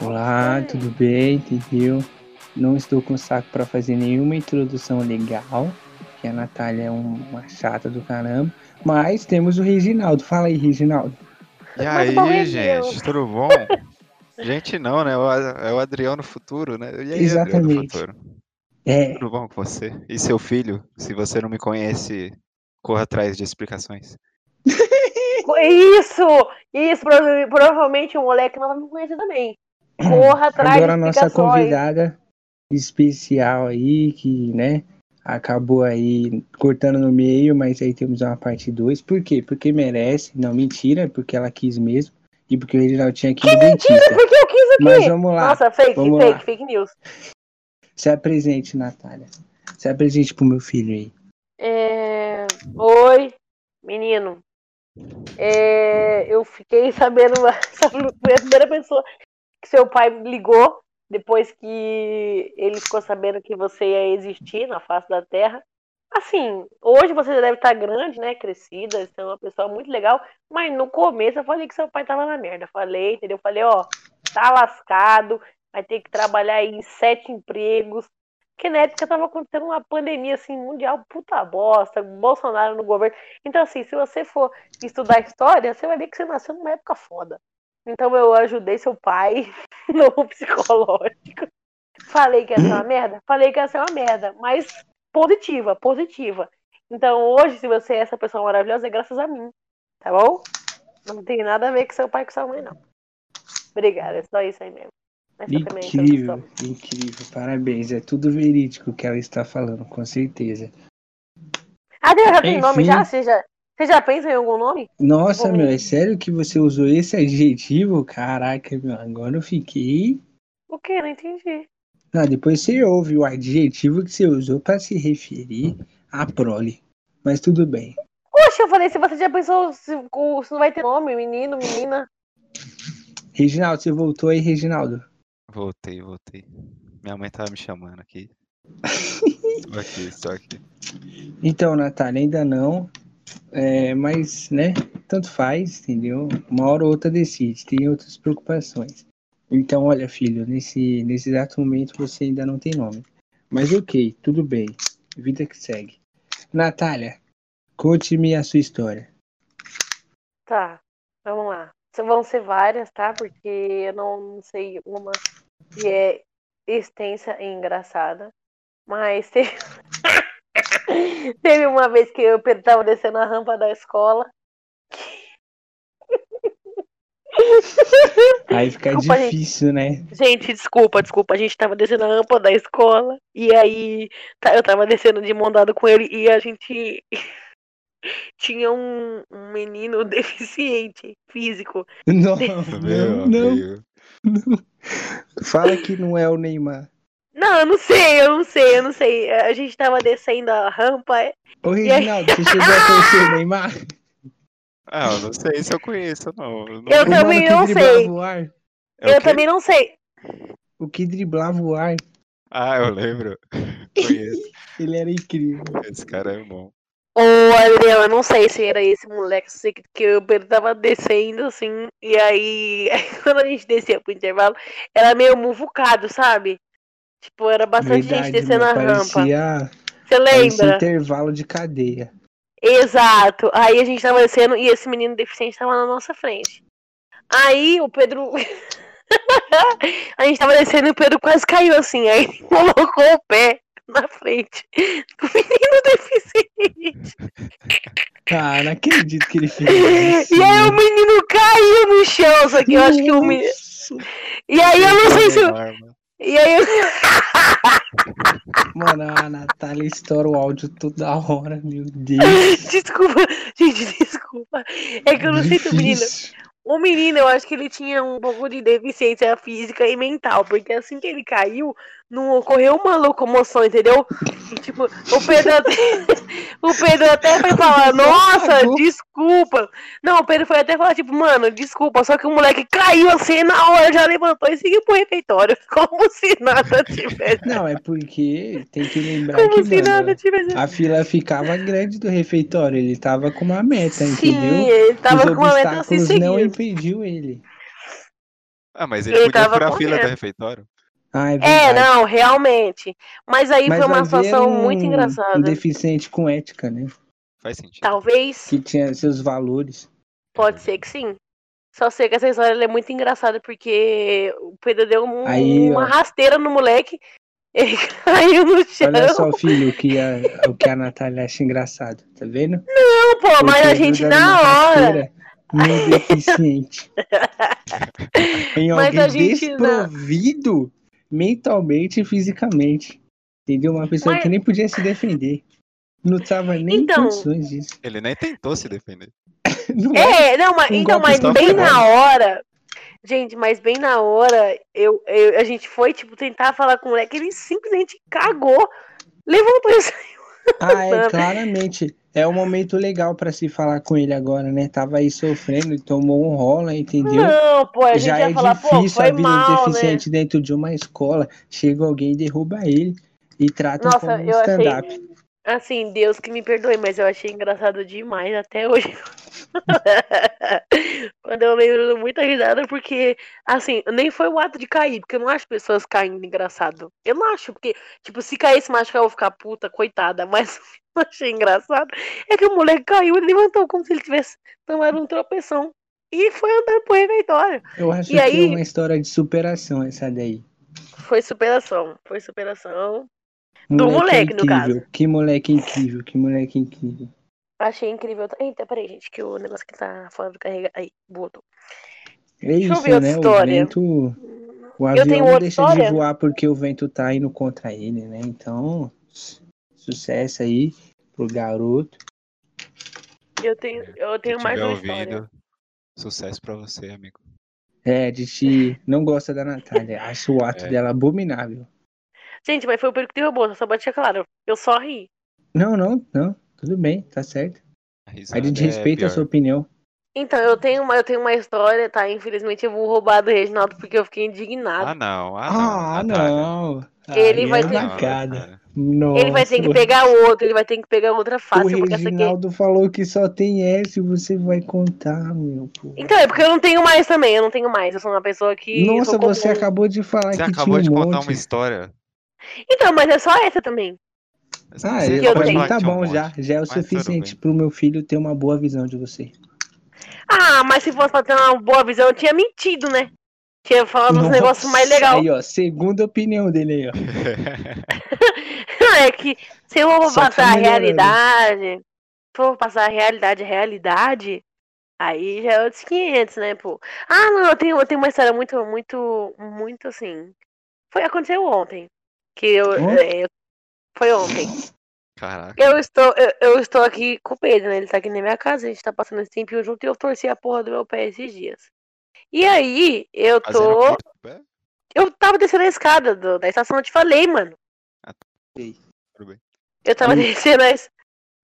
Olá, tudo bem? Entendeu? Não estou com saco para fazer nenhuma introdução legal, que a Natália é um- uma chata do caramba. Mas temos o Reginaldo. Fala aí, Reginaldo. E aí, bom, gente, tudo bom? Gente, não, né? É o Adriano Futuro, né? E aí, Adriano Exatamente. Futuro? É, Tudo bom com você? E seu filho? Se você não me conhece, corra atrás de explicações. Isso! Isso, prova- provavelmente o moleque não vai me conhecer também. Corra atrás agora a de nossa explicações. convidada especial aí, que, né, acabou aí cortando no meio, mas aí temos uma parte 2. Por quê? Porque merece. Não, mentira, porque ela quis mesmo. E porque o Reginaldo tinha que ir no dentista. Porque eu quis aqui. Mas vamos lá. Nossa, fake, vamos fake, lá. fake news. Se apresente, Natália. Se apresente pro meu filho aí. É, Oi, menino. É, Eu fiquei sabendo, sabe, foi a primeira pessoa que seu pai ligou depois que ele ficou sabendo que você ia existir na face da Terra. Assim, hoje você deve estar grande, né? Crescida, você é uma pessoa muito legal. Mas no começo eu falei que seu pai tava na merda. Falei, entendeu? Falei, ó, tá lascado, vai ter que trabalhar em sete empregos. Porque na época tava acontecendo uma pandemia assim, mundial, puta bosta, Bolsonaro no governo. Então, assim, se você for estudar história, você vai ver que você nasceu numa época foda. Então eu ajudei seu pai no psicológico. Falei que ia ser uma merda? Falei que ia ser uma merda, mas positiva, positiva. Então hoje, se você é essa pessoa maravilhosa, é graças a mim, tá bom? Não tem nada a ver com seu pai e com sua mãe, não. Obrigada, é só isso aí mesmo. Minha Incrível, incrível. Parabéns. É tudo verídico que ela está falando, com certeza. Ah, Deus, já tem nome Enfim. já? Você já, você já pensa em algum nome? Nossa, Bom. meu, é sério que você usou esse adjetivo? Caraca, meu, agora eu fiquei. O que? Não entendi. Ah, depois você ouve o adjetivo que você usou para se referir à prole. Mas tudo bem. Poxa, eu falei, se você já pensou se, se não vai ter nome, menino, menina. Reginaldo, você voltou aí, Reginaldo? Voltei, voltei. Minha mãe tava me chamando aqui. Estou aqui, estou aqui. Então, Natália, ainda não. É, mas, né, tanto faz, entendeu? Uma hora ou outra decide, tem outras preocupações. Então, olha, filho, nesse, nesse exato momento você ainda não tem nome. Mas ok, tudo bem. Vida que segue. Natália, conte-me a sua história. Tá, vamos lá. Vão ser várias, tá? Porque eu não sei uma que é extensa e engraçada. Mas teve, teve uma vez que eu tava descendo a rampa da escola. Aí fica Desculpa, gente. difícil, né? Gente, desculpa, desculpa. A gente tava descendo a rampa da escola. E aí eu tava descendo de mão dada com ele. E a gente tinha um, um menino deficiente físico. Não, Meu não, não. Fala que não é o Neymar. Não, eu não sei, eu não sei, eu não sei. A gente tava descendo a rampa. Ô, E aí? Reginaldo, você chegou a conhecer o Neymar? Ah, eu não sei se eu conheço, não. não Eu também não sei. É eu também não sei. O que driblava o ar. Ah, eu lembro. Conheço. Ele era incrível. Esse cara é bom. Adriano, eu não sei se era esse moleque, sei que, que eu ele tava descendo, assim, e aí, quando a gente descia pro intervalo, era meio muvucado, sabe? Tipo, era bastante gente Verdade, descendo meu, a rampa. Você lembra? intervalo de cadeia. Exato. Aí a gente tava descendo e esse menino deficiente tava na nossa frente. Aí o Pedro. a gente tava descendo e o Pedro quase caiu assim. Aí ele colocou o pé na frente do menino deficiente. Ah, não acredito que ele fez isso. E aí o menino caiu no chão, só que eu acho que o menino. E aí eu não sei se. eu-. E aí eu. Mano, a Natália estoura o áudio toda hora, meu Deus. Desculpa, gente, desculpa. É que eu não sei se o menino. Difícil. O menino, eu acho que ele tinha um pouco de deficiência física e mental, porque assim que ele caiu, não ocorreu uma locomoção, entendeu? E, tipo, o Pedro até, o Pedro até foi falar, nossa, desculpa. Não, o Pedro foi até falar, tipo, mano, desculpa, só que o moleque caiu assim na hora, já levantou e seguiu pro refeitório, como se nada tivesse. Não, é porque tem que lembrar Como que se mano, nada tivesse. a fila ficava grande do refeitório. Ele tava com uma meta, Sim, entendeu? ele tava Os com uma meta assim não impediu ele. Ah, mas ele, Ele podia tava furar a fila do refeitório. Ah, é É, não, realmente. Mas aí Mas foi uma ver situação um- muito Um engraçada. deficiente com ética, né? Faz sentido. Talvez, Que tinha seus valores. pode ser que sim. Só sei que essa história ela é muito engraçada porque o Pedro deu um- Aí, uma ó. rasteira no moleque. Ele caiu no chão. Olha só, filho, o que a, o que a Natália acha engraçado, tá vendo? Não, pô, O mas a Pedro gente dando na hora. No deficiente. em Mas alguém a gente não. Mentalmente e fisicamente. Entendeu? Uma pessoa Mas- que nem podia se defender. Não tava nem Então- em condições disso. Ele nem tentou se defender. Não é? É, não, mas, Um então, mas bem na hora. Gente, mas bem na hora, eu, eu- a gente foi, tipo, tentar falar com o moleque, ele simplesmente cagou, levantou e saiu. Ah, é, Sabe? claramente. É um momento legal pra se falar com ele agora, né? Tava aí sofrendo e tomou um rola, entendeu? Não, pô, a gente Já ia é falar, pô, difícil a foi vida do mal, né? deficiente dentro de uma escola. Chega alguém e derruba ele e trata Nossa, como um eu achei- stand-up. Assim, Deus que me perdoe, mas eu achei engraçado demais até hoje. Quando eu lembro, muita risada, porque, assim, nem foi o ato de cair, porque eu não acho pessoas caindo engraçado. Eu não acho, porque, tipo, se caísse mais que eu vou ficar puta, coitada, mas eu achei engraçado é que o moleque caiu e levantou como se ele tivesse tomado um tropeção. E foi andando pro refeitório. Eu acho E que aí- é uma história de superação essa daí. Foi superação, foi superação. Moleque, Do é moleque, no incrível. caso. Que moleque incrível, que moleque incrível. Achei incrível. Eita, peraí, gente, que o negócio que tá fora do carrega. Aí, botou. É Deixa eu isso, ver outra né? O história. vento. O Eu avião tenho não outra deixa história? de voar porque o vento tá indo contra ele, né? Então, su- sucesso aí pro garoto. Eu tenho, eu tenho mais uma história. ouvindo, sucesso pra você, amigo. É, a gente não gosta da Natália. Acha o ato É. dela abominável. Gente, mas foi o Pedro que derrubou, só bati claro. Eu só ri. Não, não, não. Tudo bem, tá certo. A A gente é respeita a pior. sua opinião. Então, eu tenho uma, eu tenho uma história, tá? Infelizmente eu vou roubar do Reginaldo porque eu fiquei indignado. Ah, não. Ah, não. Ah, Natália. não. Ele vai é ter- bacana. Natália. Nossa, ele vai ter que pegar outro, ele vai ter que pegar outra O fácil, essa aqui. Reginaldo falou que só tem S e você vai contar, meu pô. Então, é porque eu não tenho mais também, eu não tenho mais. Eu sou uma pessoa que. Nossa, você acabou de falar Você que acabou tinha de um contar monte. uma história. Então, mas é só essa também. Ah, eu, eu pra mim falar tá bom já. Já é o suficiente pro meu filho ter uma boa visão de você. Ah, mas se fosse pra ter uma boa visão, eu tinha mentido, né? Tinha falado uns negócios mais legais. Aí, ó, segunda opinião dele aí, ó. é que se eu vou Só tá passar a realidade, se eu vou passar a realidade, a realidade, aí já é outros 500, né, pô? Ah, não, eu tenho, eu tenho uma história muito, muito, muito assim. Foi, aconteceu ontem. Que eu, é, foi ontem. Caraca. Eu estou, eu, eu estou aqui com o Pedro, né? Ele tá aqui na minha casa, a gente tá passando esse tempinho junto e eu torci a porra do meu pé esses dias. E aí, eu tô. Eu tava descendo a escada do- da estação, eu te falei, mano. Tudo bem. Eu tava Hum. descendo a.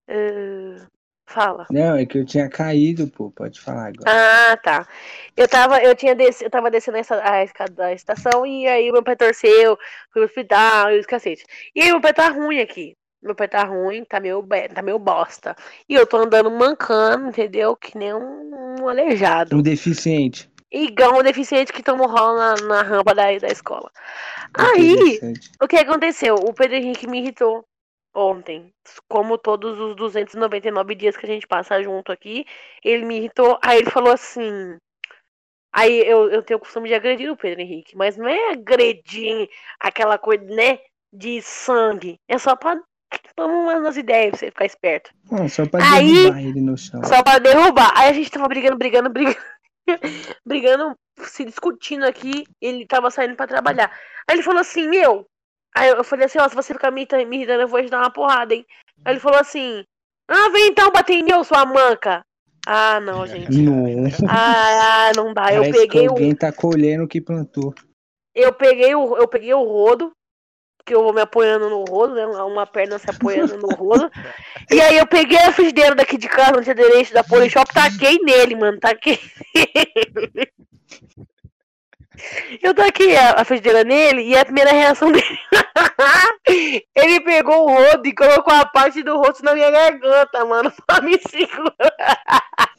Ah, fala. Não, é que eu tinha caído, pô. Pode falar agora. Ah, tá. Eu tava, eu tinha des... eu tava descendo essa, a escada da estação e aí meu pé torceu, fui pro hospital e os cacete. E aí meu pé tá ruim aqui. Meu pé tá ruim, tá meio, tá meio bosta. E eu tô andando mancando, entendeu? Que nem um, um aleijado. Um deficiente. Igual um deficiente que toma um rolo na, na rampa da, da escola. Aí, o que aconteceu? O Pedro Henrique me irritou ontem. Como todos os 299 dias que a gente passa junto aqui, ele me irritou. Aí ele falou assim. Aí eu, eu tenho o costume de agredir o Pedro Henrique, mas não é agredir aquela coisa, né? De sangue. É só pra tomar umas ideias pra você ficar esperto. Não, só pra Aí- derrubar ele no chão. Só pra derrubar. Aí a gente tava brigando, brigando, brigando. brigando, se discutindo aqui. Ele tava saindo pra trabalhar. Aí ele falou assim, meu. Aí eu falei assim, ó, se você ficar me, irritando- me irritando, eu vou te dar uma porrada, hein? Aí ele falou assim, ah, vem então bater em mim, sua manca. Ah, não, gente. Não. Ah, ah, não dá. Eu Parece peguei que o. alguém tá colhendo o que plantou. Eu peguei o. Eu peguei o rodo. que eu vou me apoiando no rodo, né? Uma perna se apoiando no rodo. E aí eu peguei a frigideira daqui de casa, no aderente da Polishop, taquei nele, mano. Taquei nele. Eu taquei a, a frigideira nele e a primeira reação dele. ele pegou o rodo e colocou a parte do rosto na minha garganta, mano, pra me segurar.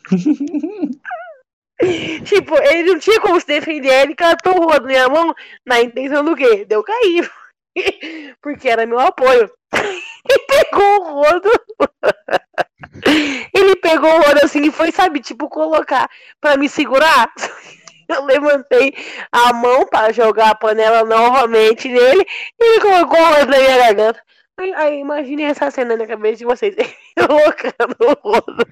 tipo, ele não tinha como se defender, ele catou o rodo na minha mão na intenção do quê? Deu cair. Porque era meu apoio. E pegou o rodo. Ele pegou o rodo assim e foi, sabe, tipo, colocar pra me segurar. Eu levantei a mão para jogar a panela novamente nele e ele colocou o rodo na minha garganta. Aí, aí imagine essa cena na cabeça de vocês. Colocando o rodo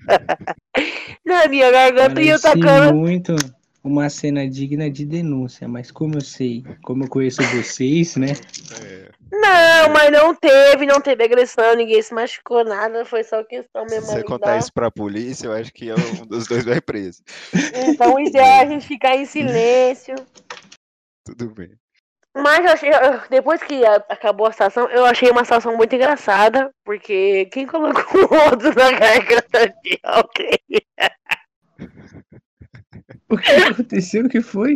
na minha garganta e eu tacando. muito uma cena digna de denúncia, mas como eu sei, como eu conheço vocês, né? É. Não, mas não teve, não teve agressão, ninguém se machucou, nada, foi só questão Se mesmo. você ali contar isso pra polícia, eu acho que um dos dois vai preso. Então o ideal é a gente ficar em silêncio. Tudo bem. Mas eu achei, depois que acabou a situação, eu achei uma situação muito engraçada, porque quem colocou o rodo na garganta de alguém? O que aconteceu? O que foi?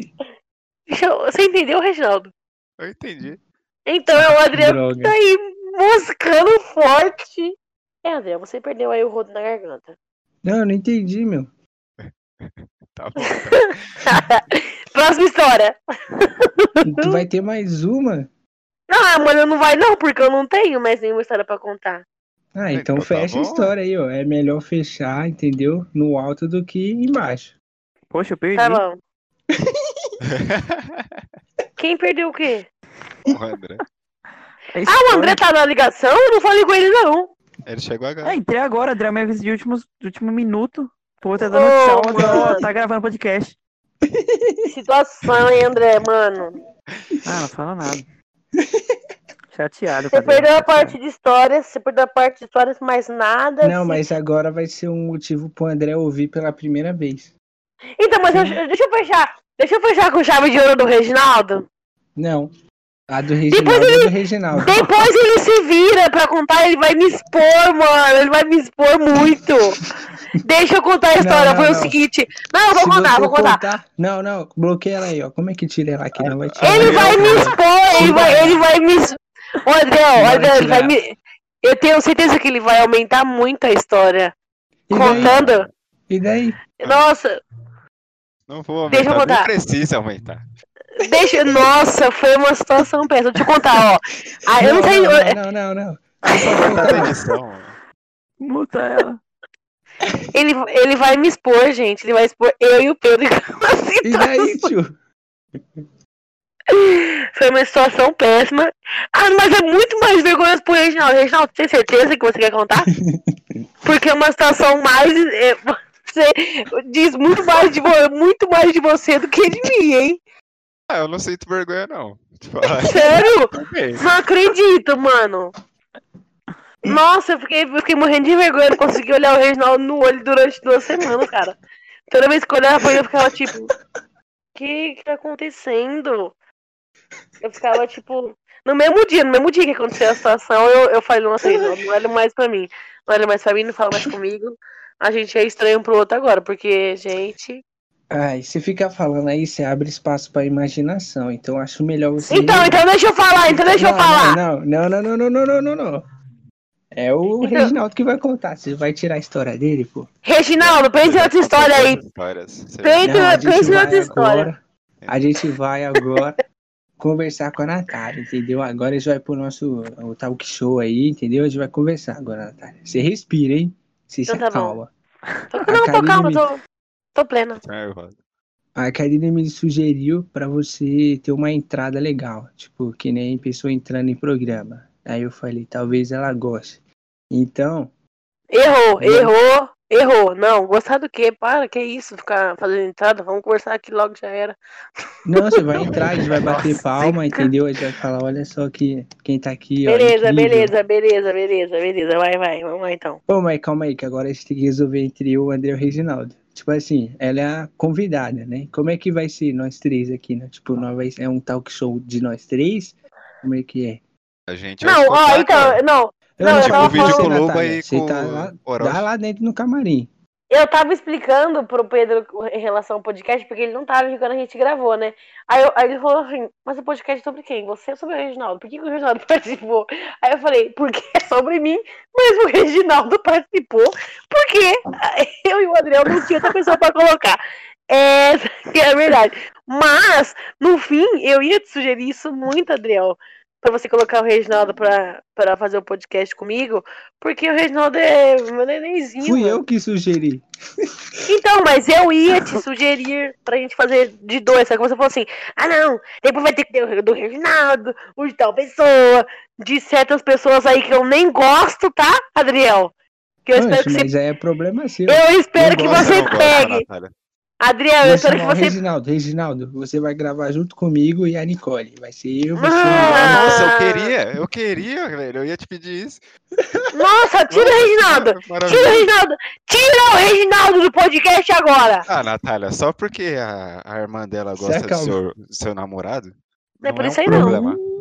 Você entendeu, Reginaldo? Eu entendi. Então é o Adriano Droga. tá aí moscando forte. É, André, você perdeu aí o rodo na garganta. Não, eu não entendi, meu. Tá bom. Tá. Próxima história. Tu vai ter mais uma? Ah, mano, não vai não, porque eu não tenho mais nenhuma história pra contar. Ah, É, então então tá fecha a bom, história aí, ó. É melhor fechar, entendeu? No alto do que embaixo. Poxa, eu perdi. Tá bom. Quem perdeu o quê? o André. É Ah, o. André tá na ligação? Eu não falei com ele, não. Ele chegou agora. É, entrei agora, André, minha vez de último, de último minuto. Pô, tá dando Ô, tchau, mano. tá gravando podcast. Situação, hein, André, mano. Ah, não fala nada. Chateado, Você perdeu a parte de histórias, você perdeu a parte de histórias, mais nada. Não, se- mas agora vai ser um motivo pro André ouvir pela primeira vez. Então, mas eu- deixa eu fechar. Deixa eu fechar com chave de ouro do Reginaldo. Não. A do Reginaldo é do Reginaldo. Depois ele se vira pra contar, ele vai me expor, mano. Ele vai me expor muito. Deixa eu contar a história. não, Foi o não. seguinte. Não, eu vou Se contar, vou contar. Não, não, bloqueia ela aí, ó. Como é que tira ela aqui? Não vai tirar. Ele vai me expor, ele vai, ele vai me. Ô, Não, André, ele vai me. Eu tenho certeza que ele vai aumentar muito a história. E daí? Contando. E daí? Nossa, Não vou Deixa eu aumentar. Nem contar. precisa aumentar. deixa. Nossa, foi uma situação péssima. Deixa eu contar, ó. Ah, eu não sei. Não, não, não, não. Edição. Muta ela. Ele, ele vai me expor, gente. Ele vai expor eu e o Pedro. Assim, E daí, tio? Foi uma situação péssima. Ah, mas é muito mais vergonhoso pro Reginaldo. Reginaldo, tem certeza que você quer contar? Porque é uma situação mais. Você diz muito mais, de, muito mais de você do que de mim, hein? Ah, eu não sinto vergonha, não. Falar. Sério? Também. Não acredito, mano. Nossa, eu fiquei, eu fiquei morrendo de vergonha. Não consegui olhar o Reginaldo no olho durante duas semanas, cara. Toda vez que eu olhava pra ele, eu ficava tipo: O que que tá acontecendo? Eu ficava tipo. No mesmo dia, no mesmo dia que aconteceu a situação, eu, eu falei: Nossa, Reginaldo, não olha mais pra mim. Não olha mais pra mim, não fala mais comigo. A gente é estranho um pro outro agora, porque, gente. Ai, você fica falando aí, você abre espaço pra imaginação. Então acho melhor você. Então, então deixa eu falar, então deixa eu Não, falar. Não, não, não, não, não, não, não, não, não. É o Então- Reginaldo que vai contar. Você vai tirar a história dele, pô. Reginaldo, pense em outra história aí. Pense- outra história. A gente vai agora conversar com a Natália, entendeu? Agora a gente vai pro nosso o talk show aí, entendeu? A gente vai conversar agora, Natália. Você respira, hein? Você se Então tá Tô, não, tô calma, me- tô, tô plena. nervosa. A Karine me sugeriu pra você ter uma entrada legal, tipo, que nem pessoa entrando em programa. Aí eu falei, talvez ela goste. Então, Errou, errou, errou. Não, gostar do quê? Para, que isso, ficar fazendo entrada? Vamos conversar aqui logo já era. não, você vai entrar, a gente vai bater Nossa, palma, entendeu? A gente vai falar, olha só que quem tá aqui, ó. Beleza, incrível. beleza, beleza, beleza, beleza. Vai, vai, vamos lá então. Ô, mas calma aí, que agora a gente tem que resolver entre eu, o André e o Reginaldo. Tipo assim, ela é a convidada, né? Como é que vai ser nós três aqui, né? Tipo, nós vai, é um talk show de nós três? Como é que é? A gente vai Não, ó, então, cara. não. Eu Não, eu Tipo tava o vídeo falando- com o Luba e com tá lá, dá lá dentro no camarim. Eu tava explicando pro Pedro em relação ao podcast, porque ele não tava aqui quando a gente gravou, né? Aí, eu- aí ele falou assim, mas o podcast é sobre quem? Você ou sobre o Reginaldo? Por que, que o Reginaldo participou? Aí eu falei, porque é sobre mim, mas o Reginaldo participou, porque eu e o Adriel não tinha outra pessoa pra colocar. É, que é verdade. Mas, no fim, eu ia te sugerir isso muito, Adriel. Pra você colocar o Reginaldo pra, pra fazer o podcast comigo, porque o Reginaldo é meu nenenzinho. Fui mano. eu que sugeri. Então, mas eu ia te sugerir pra gente fazer de dois, só que você falou assim, ah não, depois vai ter que ter o do Reginaldo, o de tal pessoa, de certas pessoas aí que eu nem gosto, tá, Adriel? Que eu espero Antes, que você. mas aí é problema seu. Eu espero Eu que gosto, você Eu não gosto, Adriel, eu espero que chamar o você. Reginaldo. Reginaldo, você vai gravar junto comigo e a Nicole. Vai ser eu, você Ah! Nossa, eu queria, eu queria, velho. Eu ia te pedir isso. Nossa, tira o Reginaldo! Tira o. Reginaldo! Tira o Reginaldo do podcast agora! Ah, Natália, só porque a, a irmã dela gosta do seu, do seu namorado? Não é por um isso aí, não.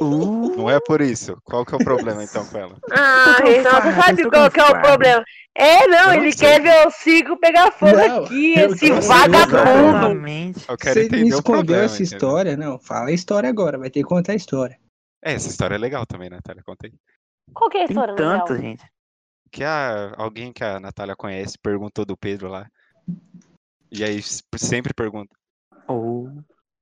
Uh, Não é por isso. Qual que é o problema então com ela? Ah, Reginaldo, você sabe qual que é o problema? É, não, Eu ele sei. quer ver o Cico pegar fogo Não, aqui, esse vagabundo. Eu quero Você me escondeu essa entendeu? história? Não, fala a história agora. Vai ter que contar a história. É, essa história é legal também, Natália. Conta aí. Qual que é a Tem história, tanto, Daniel? gente. Que a, alguém que a Natália conhece perguntou do Pedro lá. E aí sempre pergunta. Ou.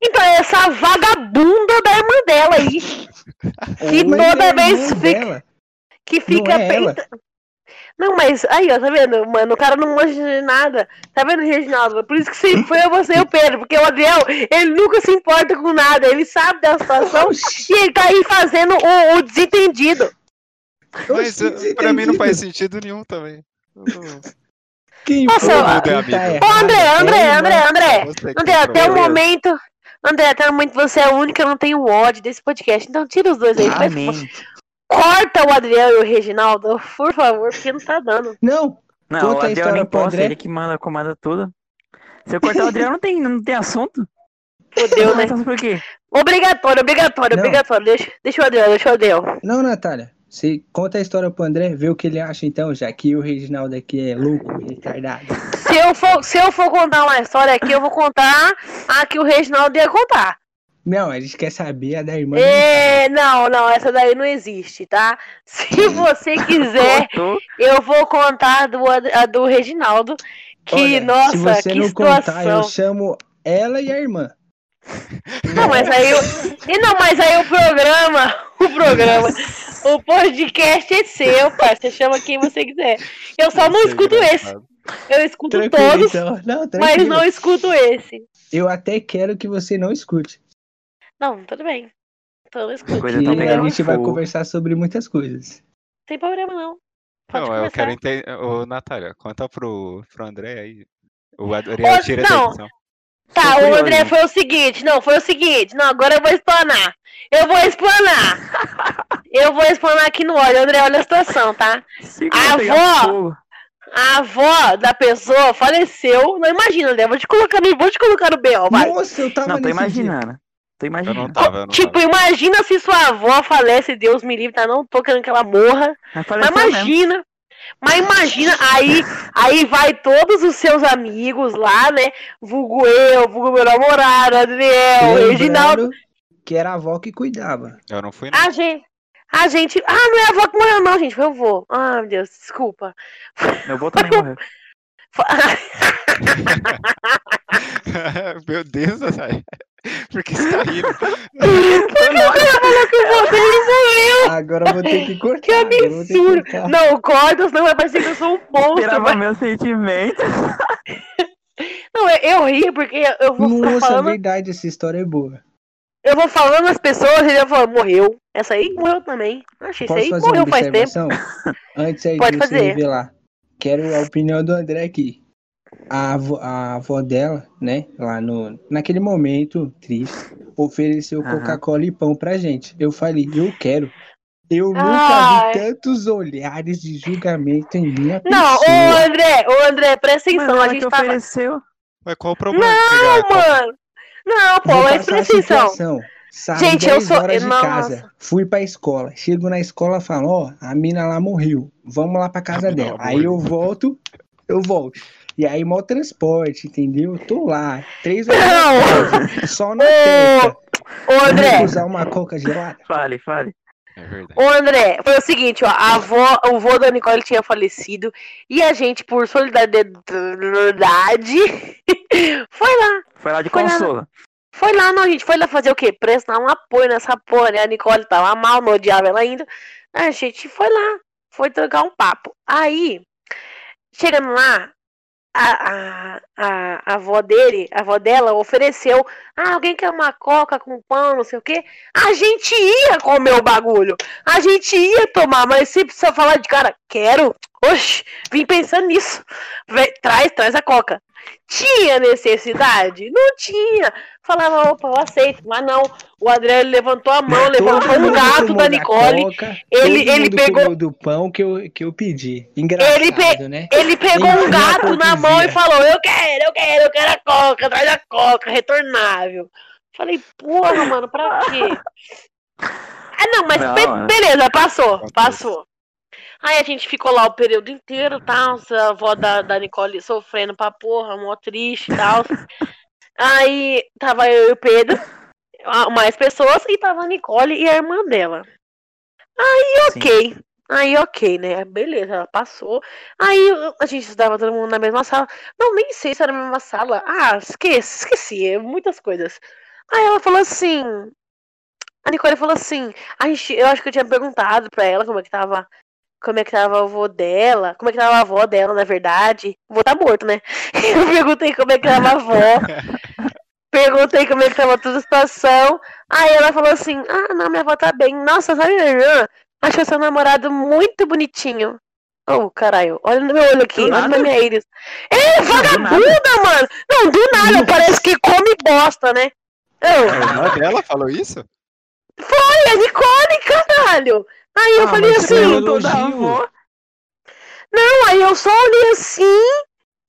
Então, é essa vagabunda da irmã dela aí, que toda é vez fica, dela. que fica é ela. peita- Não, mas aí, ó, tá vendo, mano? O cara não manja de nada. Tá vendo, Reginaldo? Por isso que sempre foi eu, você e o Pedro. Porque o Adriel, ele nunca se importa com nada. Ele sabe da situação e ele tá aí fazendo o, o desentendido. Mas Oxi, eh, pra mim não faz desentendido. sentido nenhum também. Não- Quem Nossa, foi? é tá André, André, É, André. André. André, tem até o momento. André, até o momento você é único que eu não tenho ódio desse podcast. Então tira os dois aí. faz- Amém. Corta o Adriel e o Reginaldo, por favor, porque não tá dando. Não, Não, Conta o a Adriel nem André. ele que manda, comanda tudo. Se eu cortar o Adriel, não tem, não tem assunto. Fodeu, né? Por quê? Obrigatório, obrigatório, Não. obrigatório. Deixa, deixa o Adriel, deixa o Adriel. não, Natália. Você conta a história pro André, vê o que ele acha então, já que o Reginaldo aqui é louco, retardado. Se eu, for, se eu for contar uma história aqui, eu vou contar a que o Reginaldo ia contar. Não, a gente quer saber a da irmã. É, não, não, essa daí não existe, tá? Se você quiser, eu vou contar a do, a do Reginaldo. Que, Olha, nossa, se você que não situação. contar, eu chamo ela e a irmã. Não, mas aí eu... E não, mas aí o programa, o programa, o podcast é seu, pai. Você chama quem você quiser. Eu só não escuto esse. Eu escuto Tranquilo, todos, então. Não, mas não escuto esse. Eu até quero que você não escute. Não, tudo bem. Então eu escuto. Coisa tá a gente vai conversar sobre muitas coisas. Sem problema, não. Pode Não, eu quero entender. Ô, Natália, conta pro, pro André aí. O Adriel Ô, tira da não. edição. Tá, o André foi o seguinte, não, foi o seguinte, não, agora eu vou explanar. Eu vou explanar. eu vou explanar aqui no óleo, André, olha a situação, tá? Se Ah, vai pegar vó! fogo. A avó da pessoa faleceu. Não imagina, André, vou te colocar no, vou te colocar no B.O., vai. Nossa, eu tava Não, tô nesse dia. imaginando. Tô Eu não imaginando. tava, eu não tipo, tava. imagina se sua avó falece, Deus me livre, tá? Não tô querendo que ela morra. Mas Mas faleceu mesmo. imagina. Mas imagina, aí, aí vai todos os seus amigos lá, né? Vulgo eu, vulgo meu namorado, Adriel, Lembrando Reginaldo. Que era a avó que cuidava. Eu não fui, não. A gente. A gente. Ah, não é a avó que morreu, não, gente. Foi o avô. Ah, meu Deus, desculpa. Meu avô também morreu. Meu Deus, Natália. Por que você tá rindo? Agora eu vou ter que cortar. Que agora eu vou ter que absurdo. cortar. Não, corta, senão vai parecer que eu sou um monstro. Esperava mas- meu sentimento. Não, eu, eu ri porque eu vou Nossa, é falando. verdade, essa história é boa. Eu vou falando as pessoas e eu falo, morreu. Essa aí morreu também. Achei, isso Posso aí fazer morreu uma faz tempo. observação? Antes aí Pode de você fazer. revelar. Quero a opinião do André aqui. A avó, a avó dela, né, lá no, naquele momento triste, ofereceu. Coca-Cola e pão pra gente. Eu falei, eu quero. Eu nunca Ai. vi tantos olhares de julgamento em minha Não, pessoa. ô André, ô André, presta atenção. A que gente tava. ofereceu. Mas qual o problema? Não, mano. Não, pô, Vou presta atenção. situação. Saí Gente, eu 10 sou- horas de nossa. casa, fui pra escola. Chego na escola e falo, ó, a mina lá morreu. Vamos lá pra casa dela. Aí eu volto, eu volto. E aí, mó transporte, entendeu? Tô lá, três horas Não. tarde, só na. Ô, André, usar uma coca gelada. Fale, fale. É verdade. ô, André, foi o seguinte, ó, a avó, o vô da Nicole tinha falecido e a gente, por solidariedade, foi lá. Foi lá de Foi lá. Foi lá, não, a gente foi lá fazer o quê? Prestar um apoio nessa porra, né? A Nicole tava mal, não odiava ela ainda. A gente foi lá, foi trocar um papo. Aí, chegando lá, a, a, a, avó dele, a avó dela, ofereceu: Ah, alguém quer uma coca com pão, não sei o quê? A gente ia comer o bagulho, a gente ia tomar, mas se precisa falar de cara, quero. Oxe, vim pensando nisso. Traz, traz a coca. Tinha necessidade? Não tinha. Falava, opa, eu aceito, mas não. O André levantou a mão, levantou um mundo gato da Nicole. coca, Ele- todo ele mundo pegou- do pão que eu, que eu pedi. Engraçado, Ele pe- né? Ele pegou um gato na mão e falou: Eu quero, eu quero, eu quero a coca, traz a coca, retornável. Falei, porra, mano, pra quê? Ah, não, mas Não, be- é. beleza, passou, passou. Aí a gente ficou lá o período inteiro, tal, a avó da, da Nicole sofrendo pra porra, mó triste e tal. Aí tava eu e o Pedro, mais pessoas, e tava a Nicole e a irmã dela. Aí, Sim. ok. Aí, ok, né? Beleza, ela passou. Aí a gente estudava todo mundo na mesma sala. Não, nem sei se era na mesma sala. Ah, esqueci, esqueci, é muitas coisas. Aí ela falou assim. A Nicole falou assim. A gente, eu acho que eu tinha perguntado pra ela como é que tava. Como é que tava o avô dela. Como é que tava a avó dela, na verdade. O avô tá morto, né? Eu perguntei como é que tava a avó. Perguntei como é que tava toda a situação. Aí ela falou assim: Ah, não, minha avó tá bem. Nossa, sabe, minha irmã? Achou seu namorado muito bonitinho. Oh, caralho, olha no meu olho aqui, Do olha na minha íris. É, vagabunda, mano! Não, do nada, parece que come bosta, né? A Eu, irmã dela falou isso? foi a Nicole, caralho! Aí eu Ah, falei mas assim, elogio. avó. não, aí eu só olhei assim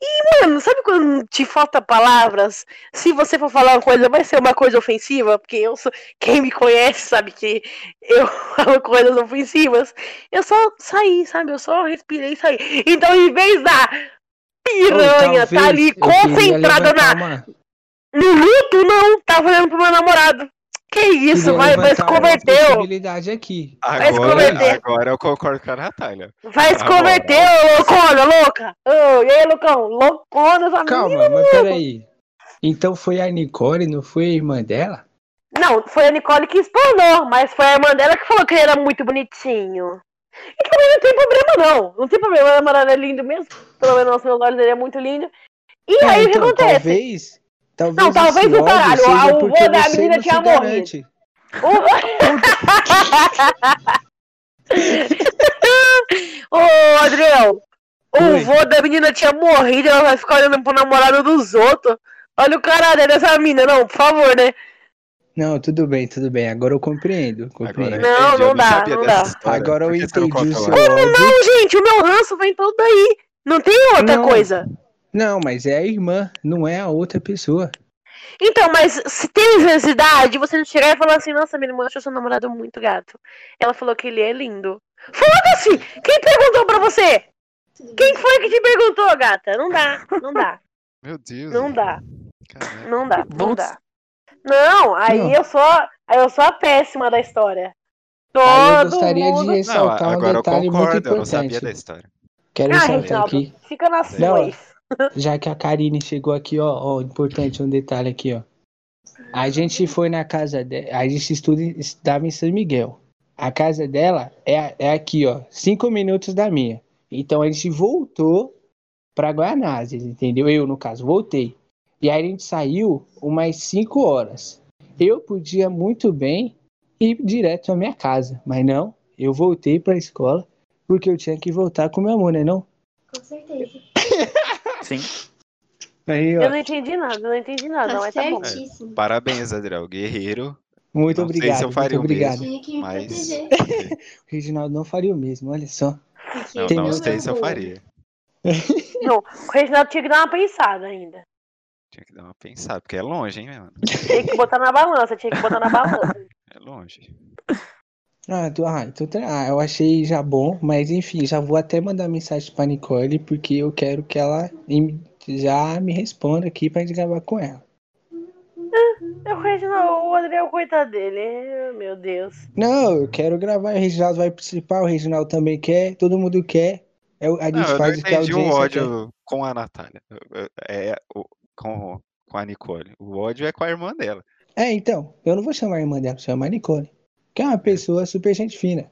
e, mano, sabe quando te falta palavras? Se você for falar uma coisa, vai ser uma coisa ofensiva, porque eu sou. Quem me conhece sabe que eu falo coisas ofensivas. Eu só saí, sabe? Eu só respirei e saí. Então, em vez da piranha Ou tá ali eu concentrada na, no luto, não, tá falando pro meu namorado. Que isso, vai, vai se possibilidade aqui. Vai se Agora, converter. agora eu concordo com a Natália. Vai se converter, ô loucona, louca. Ô, e aí, loucão? Loucona essa Calma, menina. mas peraí. Então foi a Nicole, não foi a irmã dela? Não, foi a Nicole que explanou, mas foi a irmã dela que falou que ele era muito bonitinho. E também não tem problema, não. Não tem problema, o namorado é lindo mesmo. Pelo menos aos meus olhos ele é muito lindo. E É, aí o que então, acontece? Talvez. Talvez Não, talvez o caralho, o vô da menina tinha morrido. garante. Ô, Adriel, o vô da menina tinha morrido, ela vai ficar olhando pro namorado dos outros. Olha o caralho dessa mina, não, por favor, né? Não, tudo bem, tudo bem. Agora eu compreendo. Agora compreendo. eu Não, entendi, não eu dá, não dá. história. Agora eu entendi o seu ódio. Não, gente, o meu ranço vem todo daí. Não tem outra Não. coisa. Não, mas é a irmã, não é a outra pessoa. Então, mas se tem necessidade, você não chegar e falar assim, nossa, minha irmã achou seu namorado muito gato. Ela falou que ele é lindo. Foda-se! Quem perguntou pra você? Quem foi que te perguntou, gata? Não dá, não dá, Meu Deus. não dá, Caraca. não dá, não Vamos- dá. Não, aí Não. eu sou, aí eu sou a péssima da história. Aí eu Todo gostaria mundo... de Não, ressaltar um agora eu detalhe muito concordo, eu não sabia importante. da história. Quero Ah, ressaltar Reginaldo, aqui, fica na sua Não. Já que a Karine chegou aqui, ó, ó, importante um detalhe aqui, ó. A gente foi na casa dela, a gente estuda, estudava em São Miguel. A casa dela é, é aqui, ó, cinco minutos da minha. Então a gente voltou pra Guanazes, entendeu? Eu, no caso, voltei. E aí a gente saiu umas cinco horas. Eu podia muito bem ir direto à minha casa, mas não, eu voltei pra escola porque eu tinha que voltar com meu amor, né não? Com certeza. Sim. Aí, ó, Eu não entendi nada, eu não entendi nada, Tá mas tá bom. certíssimo. Parabéns, Adriel. Guerreiro. Muito Não sei obrigado, se eu faria muito o obrigado. mesmo. Que Mas. O Reginaldo não faria o mesmo, olha só. Não, Tem não muito sei se eu faria. Não, o Reginaldo tinha que dar uma pensada ainda. Tinha que dar uma pensada, porque é longe, hein, mano? Tinha que botar na balança, tinha que botar na balança. É longe. Ah, tu- ah, então, tá- ah, eu achei já bom, mas enfim, já vou até mandar mensagem pra Nicole, porque eu quero que ela em- já me responda aqui pra gente gravar com ela. Eu Reginaldo, o Adriel, coitado dele. Meu Deus. Não, eu quero gravar, o Reginaldo vai participar, o Reginaldo também quer, todo mundo quer. É o- A gente Não, eu não faz o que a entendi o audiência quer. ódio com a Natália. Eu- É o- com, com a Nicole. O ódio é com a irmã dela. É, então, eu não vou chamar a irmã dela, vou chamar a Nicole. Que é uma pessoa super gente fina.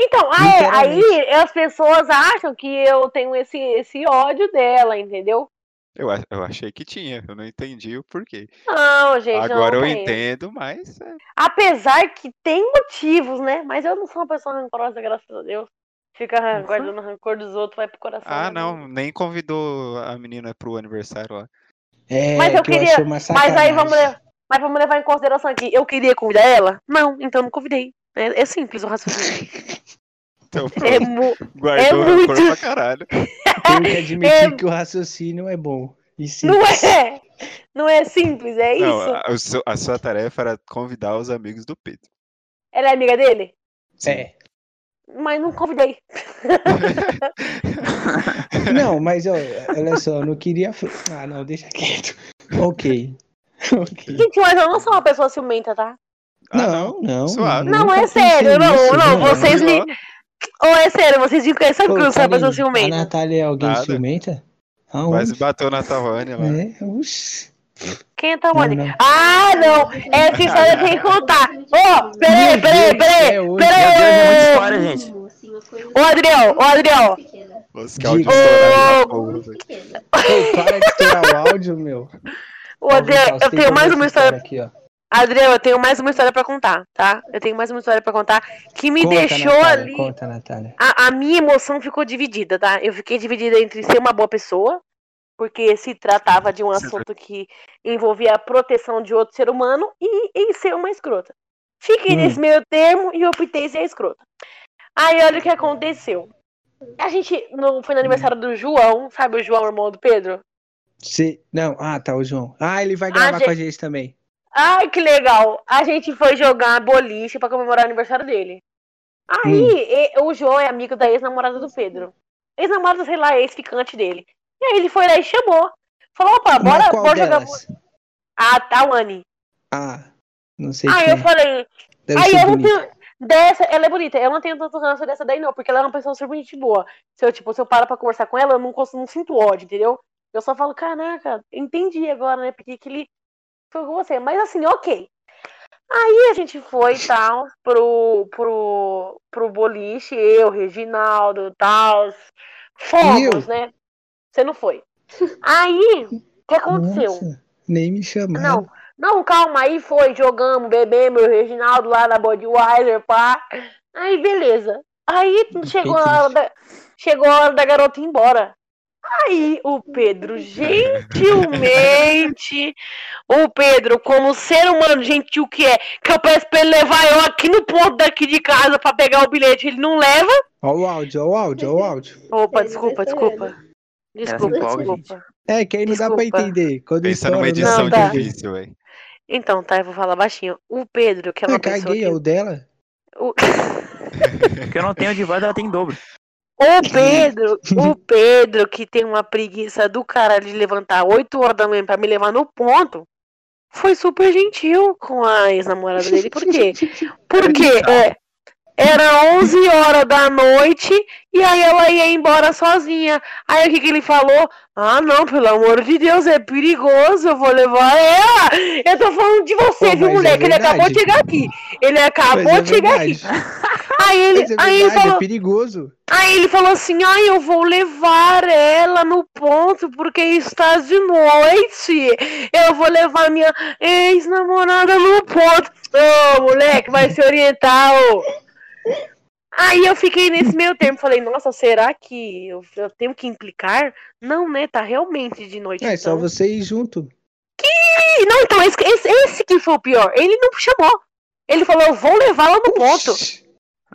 Então, ah, é, aí as pessoas acham que eu tenho esse, esse ódio dela, entendeu? Eu, eu achei que tinha, eu não entendi o porquê. Não, gente. Agora não eu tem. entendo, mas é, Apesar que tem motivos, né? Mas eu não sou uma pessoa rancorosa, graças a Deus. Fica ran- guardando rancor dos outros, vai pro coração. Ah, né? não, nem convidou a menina pro aniversário lá. É, Mas eu que queria- achei uma Mas aí vamos, mas vamos levar em consideração aqui. Eu queria convidar ela? Não, então não convidei. É, é simples o raciocínio. Então, É, mu- guardou é muito- pra caralho. Tenho que admitir É- que o raciocínio é bom. E não é. Não é simples, é Não, isso. a, a sua tarefa era convidar os amigos do Pedro. Ela é amiga dele? Sim. É. Mas não convidei. Não, mas ó, olha só, eu não queria. Ah, não, deixa quieto. Ok. Ok. Gente, mas eu não sou uma pessoa ciumenta, tá? Ah, não, não. Suave. Não, é sério, não, nisso, não, vocês me- Ou é sério, vocês Pô, que eu não sou uma pessoa Karine, A ciumenta. Natália é alguém Nada. ciumenta? Quase Aonde? bateu na Tawane lá. É, uxi. Quem é Não, não. Ah, não! Essa história tem que contar. Ô, peraí, Meu peraí, peraí. Deus, é Peraí. história, gente. Ô, Adriel, ô, Adriel. Nossa, que Diga. áudio Ô, estourado da porra, velho. Pô, para de estourar o áudio, meu. Ô, eu tenho mais uma história. aqui, ó. Adriel, eu tenho mais uma história pra contar, tá? Eu tenho mais uma história pra contar que me Conta, deixou Natália, ali. Conta, Natália. A, a minha emoção ficou dividida, tá? Eu fiquei dividida entre ser uma boa pessoa, porque se tratava de um assunto que envolvia a proteção de outro ser humano, e em ser uma escrota. Fiquei Hum. nesse meio termo e optei ser escrota. Aí olha o que aconteceu. A gente no, foi no aniversário do João, sabe o João, irmão do Pedro? Se... Não, ah, tá, o João. Ah, ele vai gravar gente- com a gente também. Ai, que legal! A gente foi jogar boliche pra comemorar o aniversário dele. Aí, Hum. o João é amigo da ex-namorada do Pedro. Ex-namorada, sei lá, ex-ficante dele. E aí ele foi lá e chamou. Falou, opa, bora, bora jogar boliche. A Tawane. Ah, não sei Aí eu falei, Deve aí eu não tenho. Dessa, ela é bonita. Eu não tenho tanto ranço dessa daí, não, porque ela é uma pessoa super gente boa. Se eu, tipo, se eu paro pra conversar com ela, eu não, consigo, não sinto ódio, entendeu? Eu só falo, caraca, entendi agora, né? Porque que ele foi com você. Mas assim, ok. Aí a gente foi e tal pro, pro, pro boliche, eu, Reginaldo e tal. Fomos, né? Você não foi. Aí, o que aconteceu? Nossa, nem me chamaram. Não, não, calma, aí foi, jogamos, bebemos, o Reginaldo lá na Budweiser, pá. Aí, beleza. Aí chegou a hora da, chegou a hora da garota ir embora. Aí o Pedro, gentilmente, o Pedro, como ser humano gentil que é, que eu peço pra ele levar eu aqui no ponto daqui de casa pra pegar o bilhete, ele não leva. Ó o áudio, ó o áudio, ó o áudio. Opa, desculpa, desculpa. Desculpa, desculpa. É, que aí não dá pra Desculpa. entender. Quando Pensa numa edição Não, tá. difícil, velho. Então, tá, eu vou falar baixinho. O Pedro, que é uma Eu pessoa caguei, que... é o dela? o- Porque eu não tenho de voz, ela tem em dobro. O Pedro, o Pedro, que tem uma preguiça do cara de levantar 8 horas da manhã pra me levar no ponto, foi super gentil com a ex-namorada dele. Por quê? Porque é, era 11 horas da noite e aí ela ia embora sozinha. Aí o que, que ele falou? Ah, não, pelo amor de Deus, é perigoso, eu vou levar ela. Eu tô falando de você, Pô, viu, é moleque? ele acabou de chegar aqui. Ele acabou Mas é de chegar aqui. verdade. Aí ele, é aí ele falou. é perigoso. Aí ele falou assim: ai, eu vou levar ela no ponto porque está de noite. Eu vou levar minha ex-namorada no ponto. Ô, moleque, vai se orientar, ô. Aí eu fiquei nesse meio termo, falei, nossa, será que eu, eu tenho que implicar? Não, né? Tá realmente de noite. É só então. você ir junto. Ih, Não, então, esse, esse, esse que foi o pior. Ele não chamou. Ele falou, eu vou levá-la no ponto.